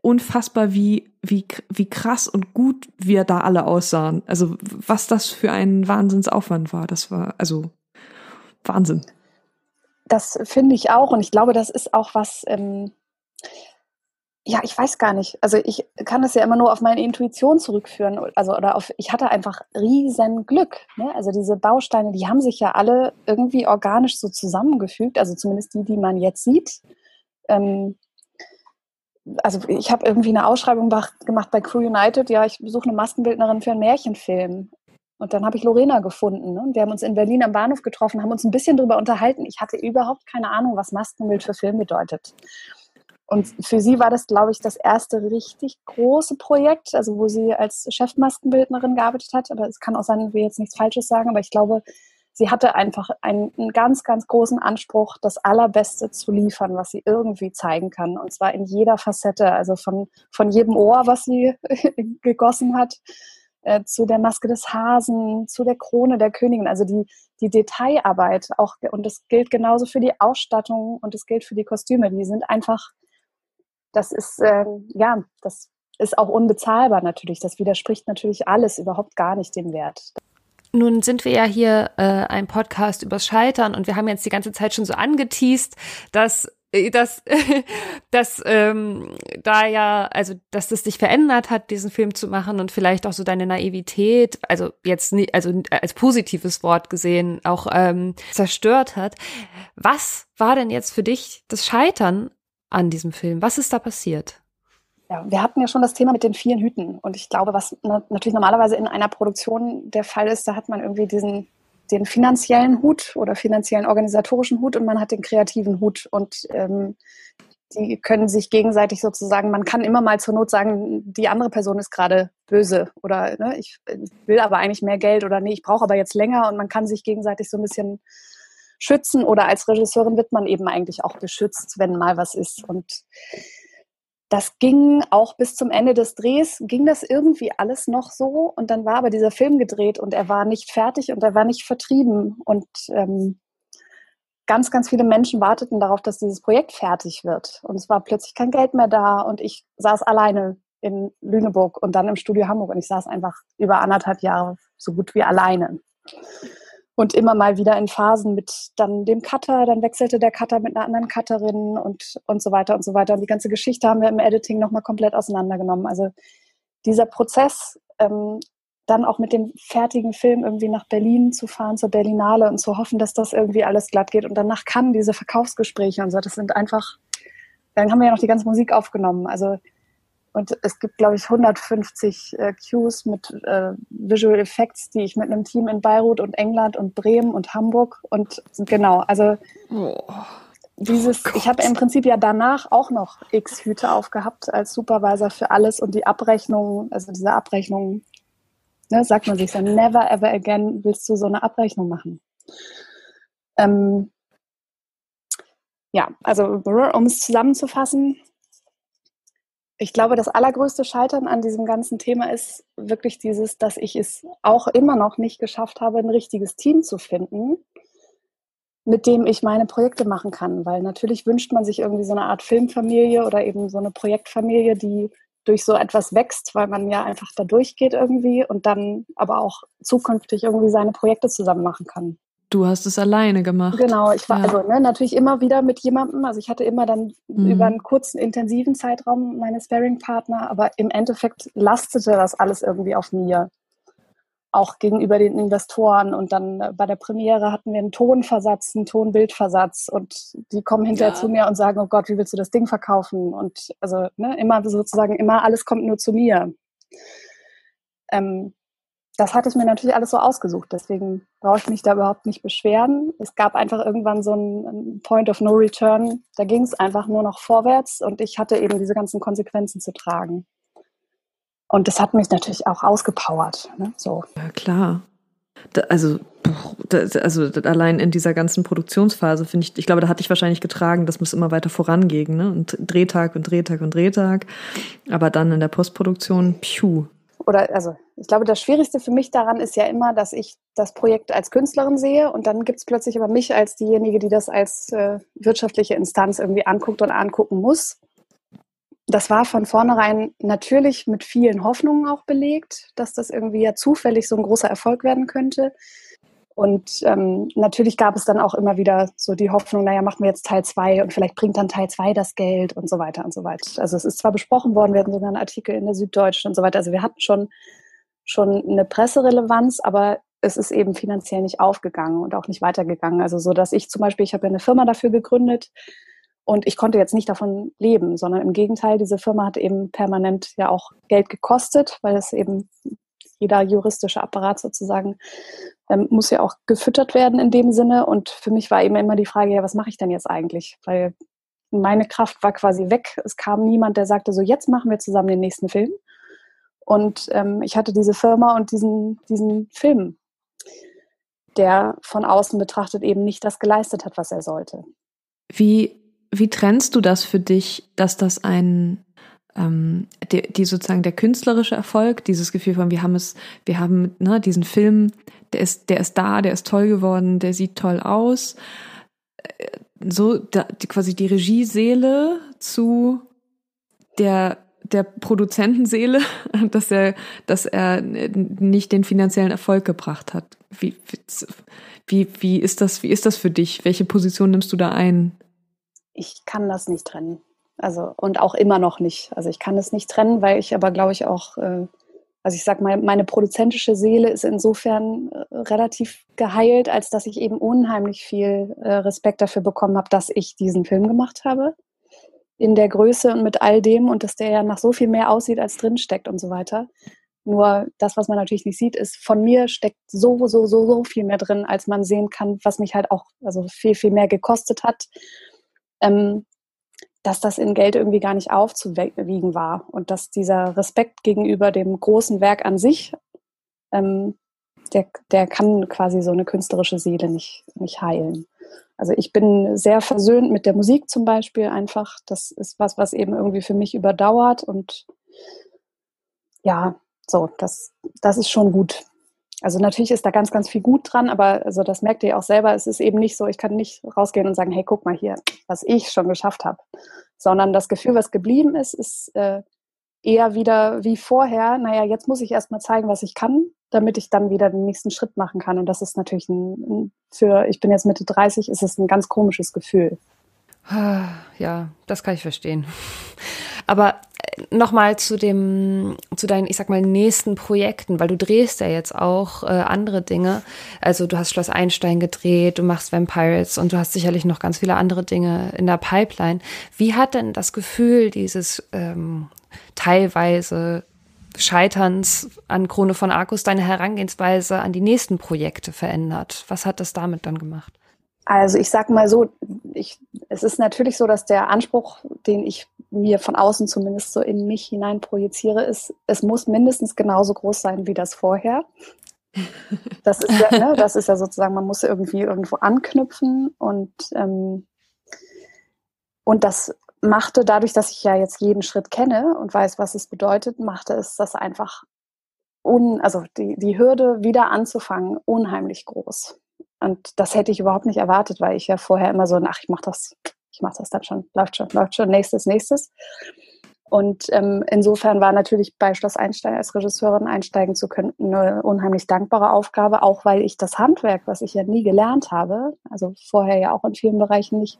S1: unfassbar, wie, wie, wie krass und gut wir da alle aussahen. Also was das für ein Wahnsinnsaufwand war. Das war, also Wahnsinn.
S3: Das finde ich auch und ich glaube, das ist auch was, ähm, ja, ich weiß gar nicht. Also ich kann das ja immer nur auf meine Intuition zurückführen. Also oder auf, ich hatte einfach riesen Glück. Ne? Also diese Bausteine, die haben sich ja alle irgendwie organisch so zusammengefügt. Also zumindest die, die man jetzt sieht. Ähm, also ich habe irgendwie eine Ausschreibung gemacht bei Crew United. Ja, ich besuche eine Maskenbildnerin für einen Märchenfilm. Und dann habe ich Lorena gefunden. Ne? Wir haben uns in Berlin am Bahnhof getroffen, haben uns ein bisschen darüber unterhalten. Ich hatte überhaupt keine Ahnung, was Maskenbild für Film bedeutet. Und für sie war das, glaube ich, das erste richtig große Projekt, also wo sie als Chefmaskenbildnerin gearbeitet hat. Aber es kann auch sein, dass wir jetzt nichts Falsches sagen, aber ich glaube, sie hatte einfach einen, einen, ganz, ganz großen Anspruch, das Allerbeste zu liefern, was sie irgendwie zeigen kann. Und zwar in jeder Facette, also von, von jedem Ohr, was sie gegossen hat, äh, zu der Maske des Hasen, zu der Krone der Königin. Also die, die Detailarbeit auch, und das gilt genauso für die Ausstattung und das gilt für die Kostüme. Die sind einfach, das ist, äh, ja, das ist auch unbezahlbar natürlich. Das widerspricht natürlich alles überhaupt gar nicht dem Wert.
S2: Nun sind wir ja hier äh, ein Podcast übers Scheitern und wir haben jetzt die ganze Zeit schon so angeteased, dass äh, dass, dass ähm, da ja, also dass das dich verändert hat, diesen Film zu machen und vielleicht auch so deine Naivität, also jetzt nie, also als positives Wort gesehen, auch ähm, zerstört hat. Was war denn jetzt für dich das Scheitern an diesem Film? Was ist da passiert?
S3: Ja, wir hatten ja schon das Thema mit den vielen Hüten. Und ich glaube, was natürlich normalerweise in einer Produktion der Fall ist, da hat man irgendwie diesen, den finanziellen Hut oder finanziellen organisatorischen Hut und man hat den kreativen Hut. Und ähm, die können sich gegenseitig sozusagen, man kann immer mal zur Not sagen, die andere Person ist gerade böse oder ne, ich will aber eigentlich mehr Geld oder nee, ich brauche aber jetzt länger und man kann sich gegenseitig so ein bisschen schützen oder als Regisseurin wird man eben eigentlich auch beschützt, wenn mal was ist. Und das ging auch bis zum Ende des Drehs, ging das irgendwie alles noch so. Und dann war aber dieser Film gedreht und er war nicht fertig und er war nicht vertrieben. Und ähm, ganz, ganz viele Menschen warteten darauf, dass dieses Projekt fertig wird. Und es war plötzlich kein Geld mehr da und ich saß alleine in Lüneburg und dann im Studio Hamburg und ich saß einfach über anderthalb Jahre so gut wie alleine und immer mal wieder in Phasen mit dann dem Cutter, dann wechselte der Cutter mit einer anderen Cutterin und, und so weiter und so weiter. Und die ganze Geschichte haben wir im Editing nochmal komplett auseinandergenommen. Also dieser Prozess, ähm, dann auch mit dem fertigen Film irgendwie nach Berlin zu fahren, zur Berlinale und zu hoffen, dass das irgendwie alles glatt geht. Und danach kann diese Verkaufsgespräche und so, das sind einfach, dann haben wir ja noch die ganze Musik aufgenommen. Also und es gibt, glaube ich, 150 äh, Cues mit äh, Visual Effects, die ich mit einem Team in Beirut und England und Bremen und Hamburg und genau, also oh. dieses, oh ich habe im Prinzip ja danach auch noch X Hüte aufgehabt als Supervisor für alles und die Abrechnung, also diese Abrechnung, ne, sagt man sich so, never ever again willst du so eine Abrechnung machen. Ähm, ja, also um es zusammenzufassen, ich glaube, das allergrößte Scheitern an diesem ganzen Thema ist wirklich dieses, dass ich es auch immer noch nicht geschafft habe, ein richtiges Team zu finden, mit dem ich meine Projekte machen kann. Weil natürlich wünscht man sich irgendwie so eine Art Filmfamilie oder eben so eine Projektfamilie, die durch so etwas wächst, weil man ja einfach da durchgeht irgendwie und dann aber auch zukünftig irgendwie seine Projekte zusammen machen kann.
S1: Du hast es alleine gemacht.
S3: Genau, ich war ja. also ne, natürlich immer wieder mit jemandem. Also ich hatte immer dann mhm. über einen kurzen, intensiven Zeitraum meine Sparing-Partner, aber im Endeffekt lastete das alles irgendwie auf mir. Auch gegenüber den Investoren. Und dann äh, bei der Premiere hatten wir einen Tonversatz, einen Tonbildversatz und die kommen hinterher ja. zu mir und sagen, oh Gott, wie willst du das Ding verkaufen? Und also ne, immer sozusagen, immer alles kommt nur zu mir. Ähm, das hatte ich mir natürlich alles so ausgesucht. Deswegen brauche ich mich da überhaupt nicht beschweren. Es gab einfach irgendwann so einen Point of No Return. Da ging es einfach nur noch vorwärts und ich hatte eben diese ganzen Konsequenzen zu tragen. Und das hat mich natürlich auch ausgepowert. Ne? So.
S1: Ja, klar. Da, also, also allein in dieser ganzen Produktionsphase finde ich, ich glaube, da hatte ich wahrscheinlich getragen, das muss immer weiter vorangehen, ne? Und Drehtag und Drehtag und Drehtag. Aber dann in der Postproduktion, piu,
S3: oder also ich glaube, das Schwierigste für mich daran ist ja immer, dass ich das Projekt als Künstlerin sehe und dann gibt es plötzlich aber mich als diejenige, die das als äh, wirtschaftliche Instanz irgendwie anguckt und angucken muss. Das war von vornherein natürlich mit vielen Hoffnungen auch belegt, dass das irgendwie ja zufällig so ein großer Erfolg werden könnte. Und ähm, natürlich gab es dann auch immer wieder so die Hoffnung, naja, machen wir jetzt Teil 2 und vielleicht bringt dann Teil 2 das Geld und so weiter und so weiter. Also es ist zwar besprochen worden, wir hatten sogar einen Artikel in der Süddeutschen und so weiter. Also wir hatten schon, schon eine Presserelevanz, aber es ist eben finanziell nicht aufgegangen und auch nicht weitergegangen. Also so, dass ich zum Beispiel, ich habe ja eine Firma dafür gegründet und ich konnte jetzt nicht davon leben, sondern im Gegenteil, diese Firma hat eben permanent ja auch Geld gekostet, weil es eben jeder juristische Apparat sozusagen ähm, muss ja auch gefüttert werden in dem Sinne. Und für mich war eben immer die Frage, ja, was mache ich denn jetzt eigentlich? Weil meine Kraft war quasi weg. Es kam niemand, der sagte, so jetzt machen wir zusammen den nächsten Film. Und ähm, ich hatte diese Firma und diesen, diesen Film. der von außen betrachtet eben nicht das geleistet hat, was er sollte.
S1: Wie, wie trennst du das für dich, dass das ein ähm, die, die sozusagen der künstlerische Erfolg, dieses Gefühl von wir haben es, wir haben ne, diesen Film, der ist, der ist da, der ist toll geworden, der sieht toll aus. Äh, so da, die, quasi die Regieseele zu der der Produzentenseele, dass er, dass er nicht den finanziellen Erfolg gebracht hat. Wie, wie, wie ist das, wie ist das für dich? Welche Position nimmst du da ein?
S3: Ich kann das nicht trennen. Also, und auch immer noch nicht. Also ich kann es nicht trennen, weil ich aber, glaube ich, auch, äh, also ich sag mal, meine produzentische Seele ist insofern äh, relativ geheilt, als dass ich eben unheimlich viel äh, Respekt dafür bekommen habe, dass ich diesen Film gemacht habe. In der Größe und mit all dem und dass der ja nach so viel mehr aussieht, als drinsteckt und so weiter. Nur das, was man natürlich nicht sieht, ist, von mir steckt so, so, so, so viel mehr drin, als man sehen kann, was mich halt auch also viel, viel mehr gekostet hat. Ähm, dass das in Geld irgendwie gar nicht aufzuwiegen war und dass dieser Respekt gegenüber dem großen Werk an sich, ähm, der, der kann quasi so eine künstlerische Seele nicht, nicht heilen. Also ich bin sehr versöhnt mit der Musik zum Beispiel einfach. Das ist was, was eben irgendwie für mich überdauert und ja, so, das, das ist schon gut. Also natürlich ist da ganz, ganz viel gut dran, aber also das merkt ihr auch selber. Es ist eben nicht so, ich kann nicht rausgehen und sagen, hey, guck mal hier, was ich schon geschafft habe. Sondern das Gefühl, was geblieben ist, ist äh, eher wieder wie vorher, naja, jetzt muss ich erstmal zeigen, was ich kann, damit ich dann wieder den nächsten Schritt machen kann. Und das ist natürlich ein, für, ich bin jetzt Mitte 30, ist es ein ganz komisches Gefühl.
S2: Ja, das kann ich verstehen. Aber nochmal zu dem, zu deinen, ich sag mal, nächsten Projekten, weil du drehst ja jetzt auch äh, andere Dinge. Also du hast Schloss Einstein gedreht, du machst Vampires und du hast sicherlich noch ganz viele andere Dinge in der Pipeline. Wie hat denn das Gefühl dieses ähm, teilweise Scheiterns an Krone von Arkus deine Herangehensweise an die nächsten Projekte verändert? Was hat das damit dann gemacht?
S3: Also ich sag mal so, ich, es ist natürlich so, dass der Anspruch, den ich mir von außen zumindest so in mich hinein projiziere, ist, es muss mindestens genauso groß sein wie das vorher. Das ist ja, ne, das ist ja sozusagen, man muss irgendwie irgendwo anknüpfen und, ähm, und das machte dadurch, dass ich ja jetzt jeden Schritt kenne und weiß, was es bedeutet, machte es das einfach un, also die, die Hürde wieder anzufangen unheimlich groß. Und das hätte ich überhaupt nicht erwartet, weil ich ja vorher immer so, ach, ich mache das, ich mache das dann schon, läuft schon, läuft schon, nächstes, nächstes. Und ähm, insofern war natürlich bei Schloss Einstein als Regisseurin einsteigen zu können eine unheimlich dankbare Aufgabe, auch weil ich das Handwerk, was ich ja nie gelernt habe, also vorher ja auch in vielen Bereichen nicht,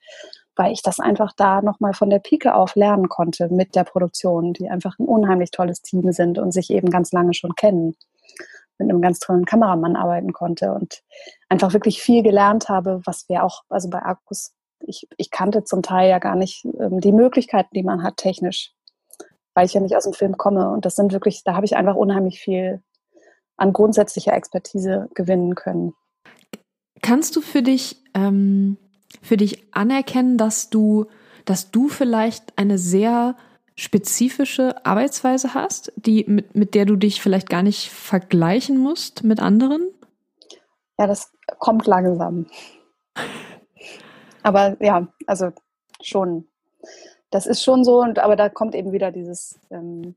S3: weil ich das einfach da nochmal von der Pike auf lernen konnte mit der Produktion, die einfach ein unheimlich tolles Team sind und sich eben ganz lange schon kennen mit einem ganz tollen Kameramann arbeiten konnte und einfach wirklich viel gelernt habe, was wir auch, also bei Akkus, ich, ich kannte zum Teil ja gar nicht ähm, die Möglichkeiten, die man hat technisch, weil ich ja nicht aus dem Film komme. Und das sind wirklich, da habe ich einfach unheimlich viel an grundsätzlicher Expertise gewinnen können.
S1: Kannst du für dich, ähm, für dich anerkennen, dass du, dass du vielleicht eine sehr spezifische Arbeitsweise hast, die, mit, mit der du dich vielleicht gar nicht vergleichen musst mit anderen?
S3: Ja, das kommt langsam. Aber ja, also schon. Das ist schon so, und aber da kommt eben wieder dieses ähm,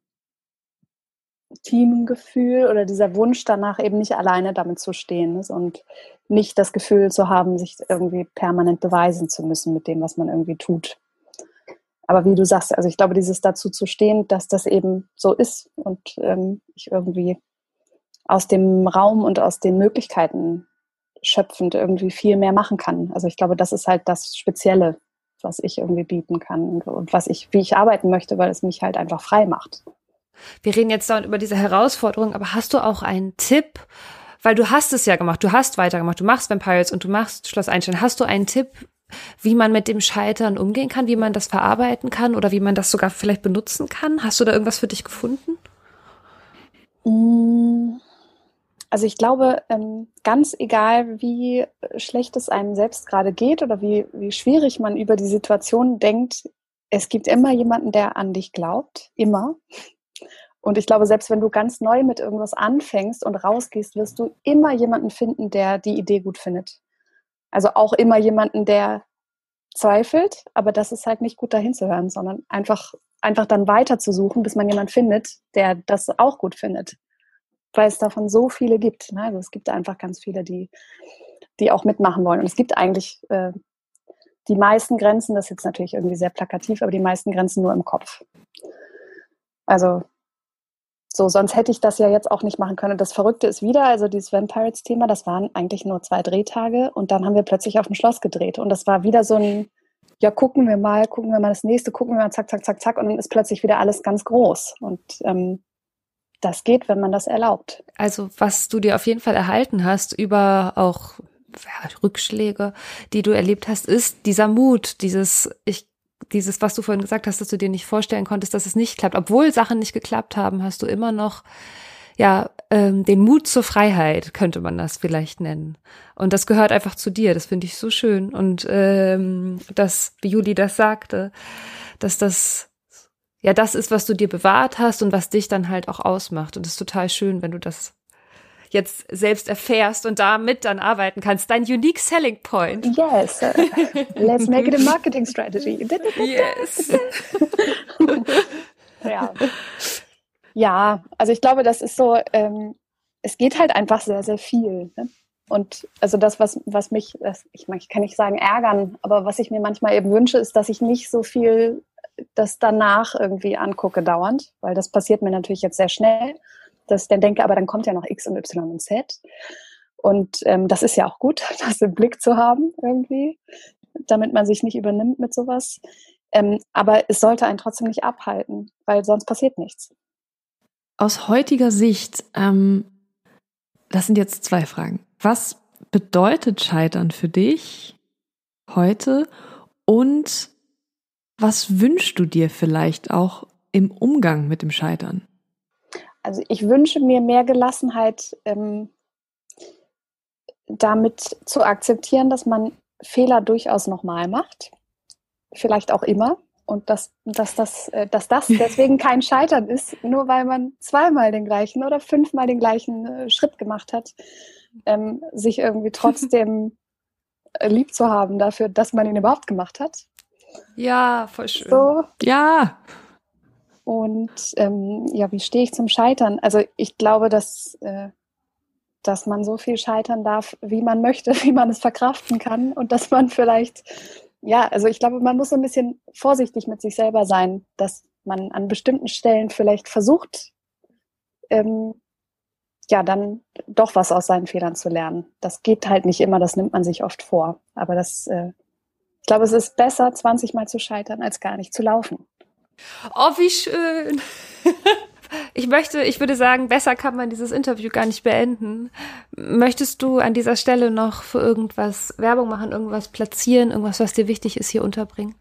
S3: Teamgefühl oder dieser Wunsch danach, eben nicht alleine damit zu stehen und nicht das Gefühl zu haben, sich irgendwie permanent beweisen zu müssen mit dem, was man irgendwie tut aber wie du sagst, also ich glaube, dieses dazu zu stehen, dass das eben so ist und ähm, ich irgendwie aus dem Raum und aus den Möglichkeiten schöpfend irgendwie viel mehr machen kann. Also ich glaube, das ist halt das Spezielle, was ich irgendwie bieten kann und was ich, wie ich arbeiten möchte, weil es mich halt einfach frei macht.
S2: Wir reden jetzt dauernd über diese Herausforderung, aber hast du auch einen Tipp? Weil du hast es ja gemacht, du hast weitergemacht, du machst Vampires und du machst Schloss Einstein. Hast du einen Tipp, wie man mit dem Scheitern umgehen kann, wie man das verarbeiten kann oder wie man das sogar vielleicht benutzen kann? Hast du da irgendwas für dich gefunden?
S3: Mm, also ich glaube, ähm, ganz egal, wie schlecht es einem selbst gerade geht oder wie, wie schwierig man über die Situation denkt, es gibt immer jemanden, der an dich glaubt, immer. Und ich glaube, selbst wenn du ganz neu mit irgendwas anfängst und rausgehst, wirst du immer jemanden finden, der die Idee gut findet. Also auch immer jemanden, der zweifelt, aber das ist halt nicht gut dahin zu hören, sondern einfach, einfach dann weiter zu suchen, bis man jemanden findet, der das auch gut findet. Weil es davon so viele gibt. Ne? Also es gibt einfach ganz viele, die, die auch mitmachen wollen. Und es gibt eigentlich äh, die meisten Grenzen, das ist jetzt natürlich irgendwie sehr plakativ, aber die meisten Grenzen nur im Kopf. Also so, sonst hätte ich das ja jetzt auch nicht machen können. Und das Verrückte ist wieder, also dieses Vampires-Thema, das waren eigentlich nur zwei Drehtage und dann haben wir plötzlich auf dem Schloss gedreht. Und das war wieder so ein, ja, gucken wir mal, gucken wir mal das nächste, gucken wir mal, zack, zack, zack, zack. Und dann ist plötzlich wieder alles ganz groß. Und ähm, das geht, wenn man das erlaubt.
S2: Also was du dir auf jeden Fall erhalten hast über auch ja, Rückschläge, die du erlebt hast, ist dieser Mut, dieses, ich dieses, was du vorhin gesagt hast, dass du dir nicht vorstellen konntest, dass es nicht klappt. Obwohl Sachen nicht geklappt haben, hast du immer noch ja ähm, den Mut zur Freiheit, könnte man das vielleicht nennen. Und das gehört einfach zu dir. Das finde ich so schön. Und ähm, das, wie Juli das sagte, dass das ja das ist, was du dir bewahrt hast und was dich dann halt auch ausmacht. Und es ist total schön, wenn du das jetzt selbst erfährst und damit dann arbeiten kannst. Dein unique selling point.
S3: Yes. Let's make it a marketing strategy.
S2: yes.
S3: ja. Ja, also ich glaube, das ist so, ähm, es geht halt einfach sehr, sehr viel. Ne? Und also das, was, was mich, das, ich, ich kann nicht sagen ärgern, aber was ich mir manchmal eben wünsche, ist, dass ich nicht so viel das danach irgendwie angucke dauernd, weil das passiert mir natürlich jetzt sehr schnell dass ich dann denke, aber dann kommt ja noch X und Y und Z. Und ähm, das ist ja auch gut, das im Blick zu haben irgendwie, damit man sich nicht übernimmt mit sowas. Ähm, aber es sollte einen trotzdem nicht abhalten, weil sonst passiert nichts.
S1: Aus heutiger Sicht, ähm, das sind jetzt zwei Fragen. Was bedeutet Scheitern für dich heute und was wünschst du dir vielleicht auch im Umgang mit dem Scheitern?
S3: also ich wünsche mir mehr Gelassenheit, ähm, damit zu akzeptieren, dass man Fehler durchaus nochmal macht, vielleicht auch immer. Und dass, dass, das, äh, dass das deswegen kein Scheitern ist, nur weil man zweimal den gleichen oder fünfmal den gleichen äh, Schritt gemacht hat, ähm, sich irgendwie trotzdem äh, lieb zu haben dafür, dass man ihn überhaupt gemacht hat.
S2: Ja, voll schön.
S3: So.
S1: Ja.
S3: Und ähm, ja, wie stehe ich zum Scheitern? Also ich glaube, dass, äh, dass man so viel scheitern darf, wie man möchte, wie man es verkraften kann und dass man vielleicht, ja, also ich glaube, man muss so ein bisschen vorsichtig mit sich selber sein, dass man an bestimmten Stellen vielleicht versucht, ähm, ja, dann doch was aus seinen Fehlern zu lernen. Das geht halt nicht immer, das nimmt man sich oft vor. Aber das, äh, ich glaube, es ist besser, 20 Mal zu scheitern, als gar nicht zu laufen.
S2: Oh, wie schön. Ich möchte, ich würde sagen, besser kann man dieses Interview gar nicht beenden. Möchtest du an dieser Stelle noch für irgendwas Werbung machen, irgendwas platzieren, irgendwas, was dir wichtig ist, hier unterbringen?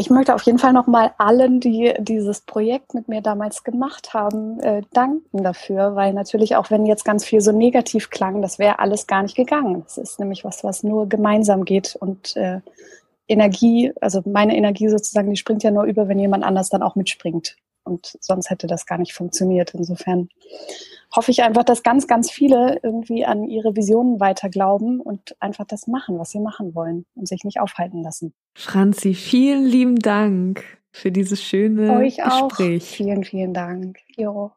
S3: Ich möchte auf jeden Fall nochmal allen, die dieses Projekt mit mir damals gemacht haben, äh, danken dafür, weil natürlich auch wenn jetzt ganz viel so negativ klang, das wäre alles gar nicht gegangen. Das ist nämlich was, was nur gemeinsam geht und äh, Energie, also meine Energie sozusagen, die springt ja nur über, wenn jemand anders dann auch mitspringt. Und sonst hätte das gar nicht funktioniert. Insofern hoffe ich einfach, dass ganz, ganz viele irgendwie an ihre Visionen weiter glauben und einfach das machen, was sie machen wollen und sich nicht aufhalten lassen.
S1: Franzi, vielen lieben Dank für dieses schöne
S3: Euch
S1: Gespräch.
S3: Auch. Vielen, vielen Dank. Jo.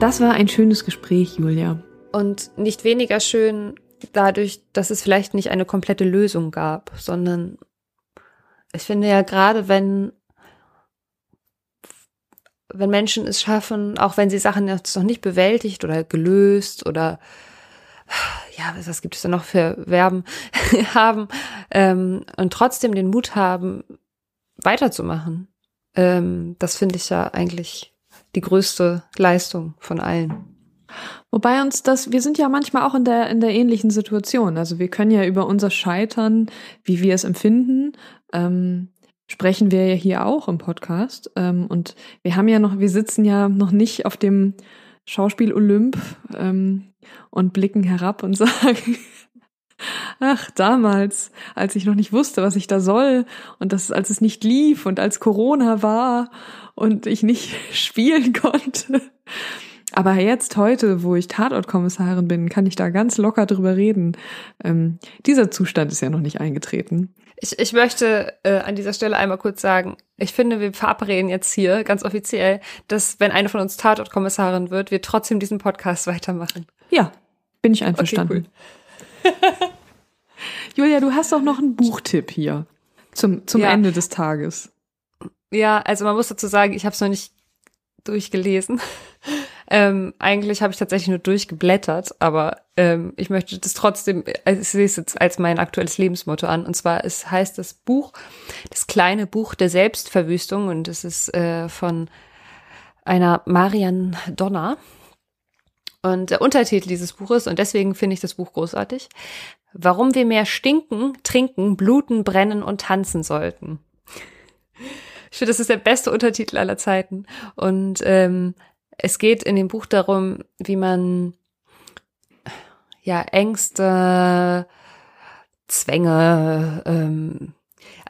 S1: Das war ein schönes Gespräch, Julia.
S2: Und nicht weniger schön dadurch, dass es vielleicht nicht eine komplette Lösung gab, sondern ich finde ja gerade, wenn wenn Menschen es schaffen, auch wenn sie Sachen jetzt noch nicht bewältigt oder gelöst oder ja, was gibt es da noch für Verben haben ähm, und trotzdem den Mut haben, weiterzumachen. Ähm, das finde ich ja eigentlich die größte Leistung von allen.
S1: Wobei uns das, wir sind ja manchmal auch in der, in der ähnlichen Situation. Also wir können ja über unser Scheitern, wie wir es empfinden, ähm, sprechen wir ja hier auch im Podcast. Ähm, und wir haben ja noch, wir sitzen ja noch nicht auf dem Schauspiel Olymp ähm, und blicken herab und sagen, ach, damals, als ich noch nicht wusste, was ich da soll und das, als es nicht lief und als Corona war und ich nicht spielen konnte. Aber jetzt, heute, wo ich Tatortkommissarin bin, kann ich da ganz locker drüber reden. Ähm, dieser Zustand ist ja noch nicht eingetreten.
S2: Ich, ich möchte äh, an dieser Stelle einmal kurz sagen, ich finde, wir verabreden jetzt hier ganz offiziell, dass wenn eine von uns Tatortkommissarin wird, wir trotzdem diesen Podcast weitermachen.
S1: Ja, bin ich einverstanden. Okay, cool. Julia, du hast auch noch einen Buchtipp hier zum, zum ja. Ende des Tages.
S2: Ja, also man muss dazu sagen, ich habe es noch nicht durchgelesen. Ähm, eigentlich habe ich tatsächlich nur durchgeblättert, aber ähm, ich möchte das trotzdem, also ich sehe es jetzt als mein aktuelles Lebensmotto an. Und zwar es heißt das Buch, das kleine Buch der Selbstverwüstung und es ist äh, von einer Marian Donner. Und der Untertitel dieses Buches, und deswegen finde ich das Buch großartig, Warum wir mehr stinken, trinken, bluten, brennen und tanzen sollten. Ich finde, das ist der beste Untertitel aller Zeiten. Und ähm, es geht in dem Buch darum, wie man ja Ängste, Zwänge, ähm,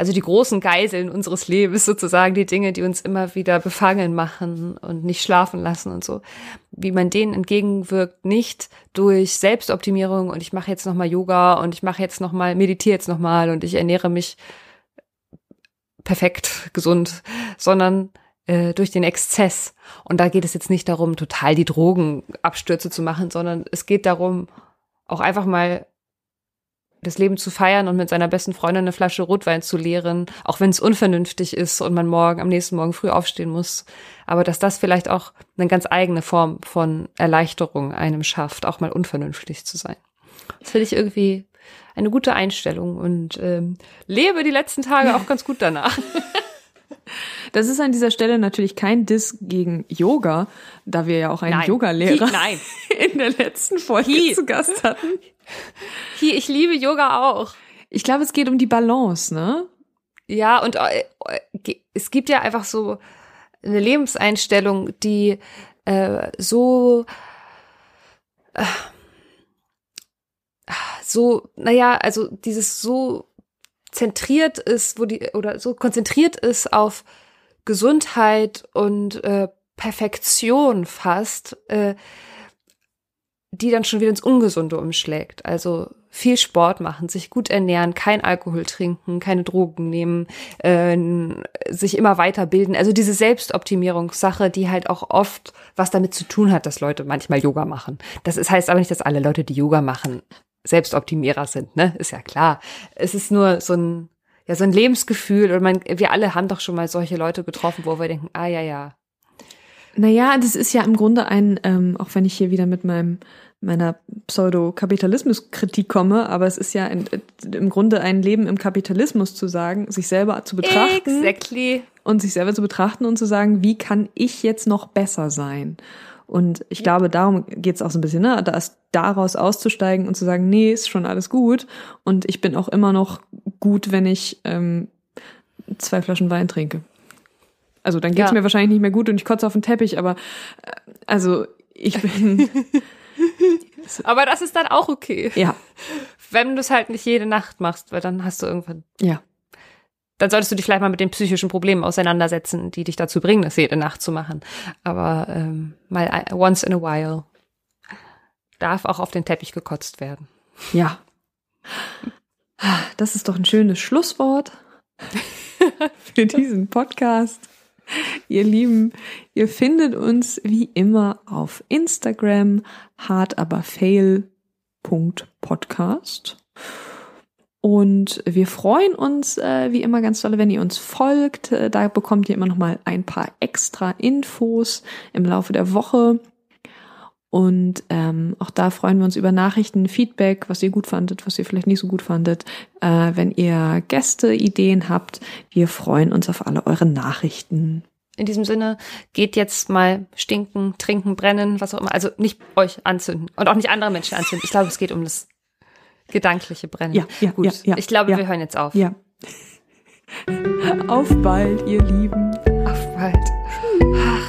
S2: also die großen Geiseln unseres Lebens sozusagen, die Dinge, die uns immer wieder befangen machen und nicht schlafen lassen und so, wie man denen entgegenwirkt, nicht durch Selbstoptimierung und ich mache jetzt nochmal Yoga und ich mache jetzt nochmal, meditiere jetzt nochmal und ich ernähre mich perfekt gesund, sondern äh, durch den Exzess. Und da geht es jetzt nicht darum, total die Drogenabstürze zu machen, sondern es geht darum, auch einfach mal das Leben zu feiern und mit seiner besten Freundin eine Flasche Rotwein zu leeren, auch wenn es unvernünftig ist und man morgen am nächsten Morgen früh aufstehen muss. Aber dass das vielleicht auch eine ganz eigene Form von Erleichterung einem schafft, auch mal unvernünftig zu sein. Das finde ich irgendwie eine gute Einstellung und ähm, lebe die letzten Tage auch ganz gut danach.
S1: Das ist an dieser Stelle natürlich kein Diss gegen Yoga, da wir ja auch einen Yoga-Lehrer in der letzten Folge Hi. zu Gast hatten.
S2: Hi, ich liebe Yoga auch.
S1: Ich glaube, es geht um die Balance, ne?
S2: Ja, und äh, es gibt ja einfach so eine Lebenseinstellung, die äh, so äh, so, naja, also dieses so zentriert ist, wo die oder so konzentriert ist auf Gesundheit und äh, Perfektion fast, äh, die dann schon wieder ins Ungesunde umschlägt. Also viel Sport machen, sich gut ernähren, kein Alkohol trinken, keine Drogen nehmen, äh, sich immer weiterbilden. Also diese Selbstoptimierungssache, die halt auch oft was damit zu tun hat, dass Leute manchmal Yoga machen. Das ist, heißt aber nicht, dass alle Leute, die Yoga machen, Selbstoptimierer sind, ne? Ist ja klar. Es ist nur so ein ja, so ein Lebensgefühl und man, wir alle haben doch schon mal solche Leute getroffen, wo wir denken, ah ja, ja.
S1: Naja, das ist ja im Grunde ein, ähm, auch wenn ich hier wieder mit meinem meiner Pseudo-Kapitalismus-Kritik komme, aber es ist ja ein, im Grunde ein Leben im Kapitalismus zu sagen, sich selber zu betrachten
S2: exactly.
S1: und sich selber zu betrachten und zu sagen, wie kann ich jetzt noch besser sein? Und ich glaube, darum geht's auch so ein bisschen, ne? Das, daraus auszusteigen und zu sagen, nee, ist schon alles gut. Und ich bin auch immer noch gut, wenn ich ähm, zwei Flaschen Wein trinke. Also dann geht's ja. mir wahrscheinlich nicht mehr gut und ich kotze auf den Teppich, aber äh, also ich bin.
S2: aber das ist dann auch okay.
S1: Ja.
S2: Wenn du es halt nicht jede Nacht machst, weil dann hast du irgendwann.
S1: Ja
S2: dann solltest du dich vielleicht mal mit den psychischen Problemen auseinandersetzen, die dich dazu bringen, das jede Nacht zu machen. Aber ähm, mal once in a while darf auch auf den Teppich gekotzt werden.
S1: Ja. Das ist doch ein schönes Schlusswort für diesen Podcast. Ihr Lieben, ihr findet uns wie immer auf Instagram hardaberfail.podcast. Und wir freuen uns äh, wie immer ganz doll, wenn ihr uns folgt. Äh, da bekommt ihr immer noch mal ein paar extra Infos im Laufe der Woche. Und ähm, auch da freuen wir uns über Nachrichten, Feedback, was ihr gut fandet, was ihr vielleicht nicht so gut fandet. Äh, wenn ihr Gäste, Ideen habt, wir freuen uns auf alle eure Nachrichten.
S2: In diesem Sinne, geht jetzt mal stinken, trinken, brennen, was auch immer. Also nicht euch anzünden und auch nicht andere Menschen anzünden. Ich glaube, es geht um das Gedankliche Brennen.
S1: Ja, ja, gut. Ja,
S2: ja, ich glaube, ja. wir hören jetzt auf.
S1: Ja. Auf bald, ihr Lieben.
S2: Auf bald.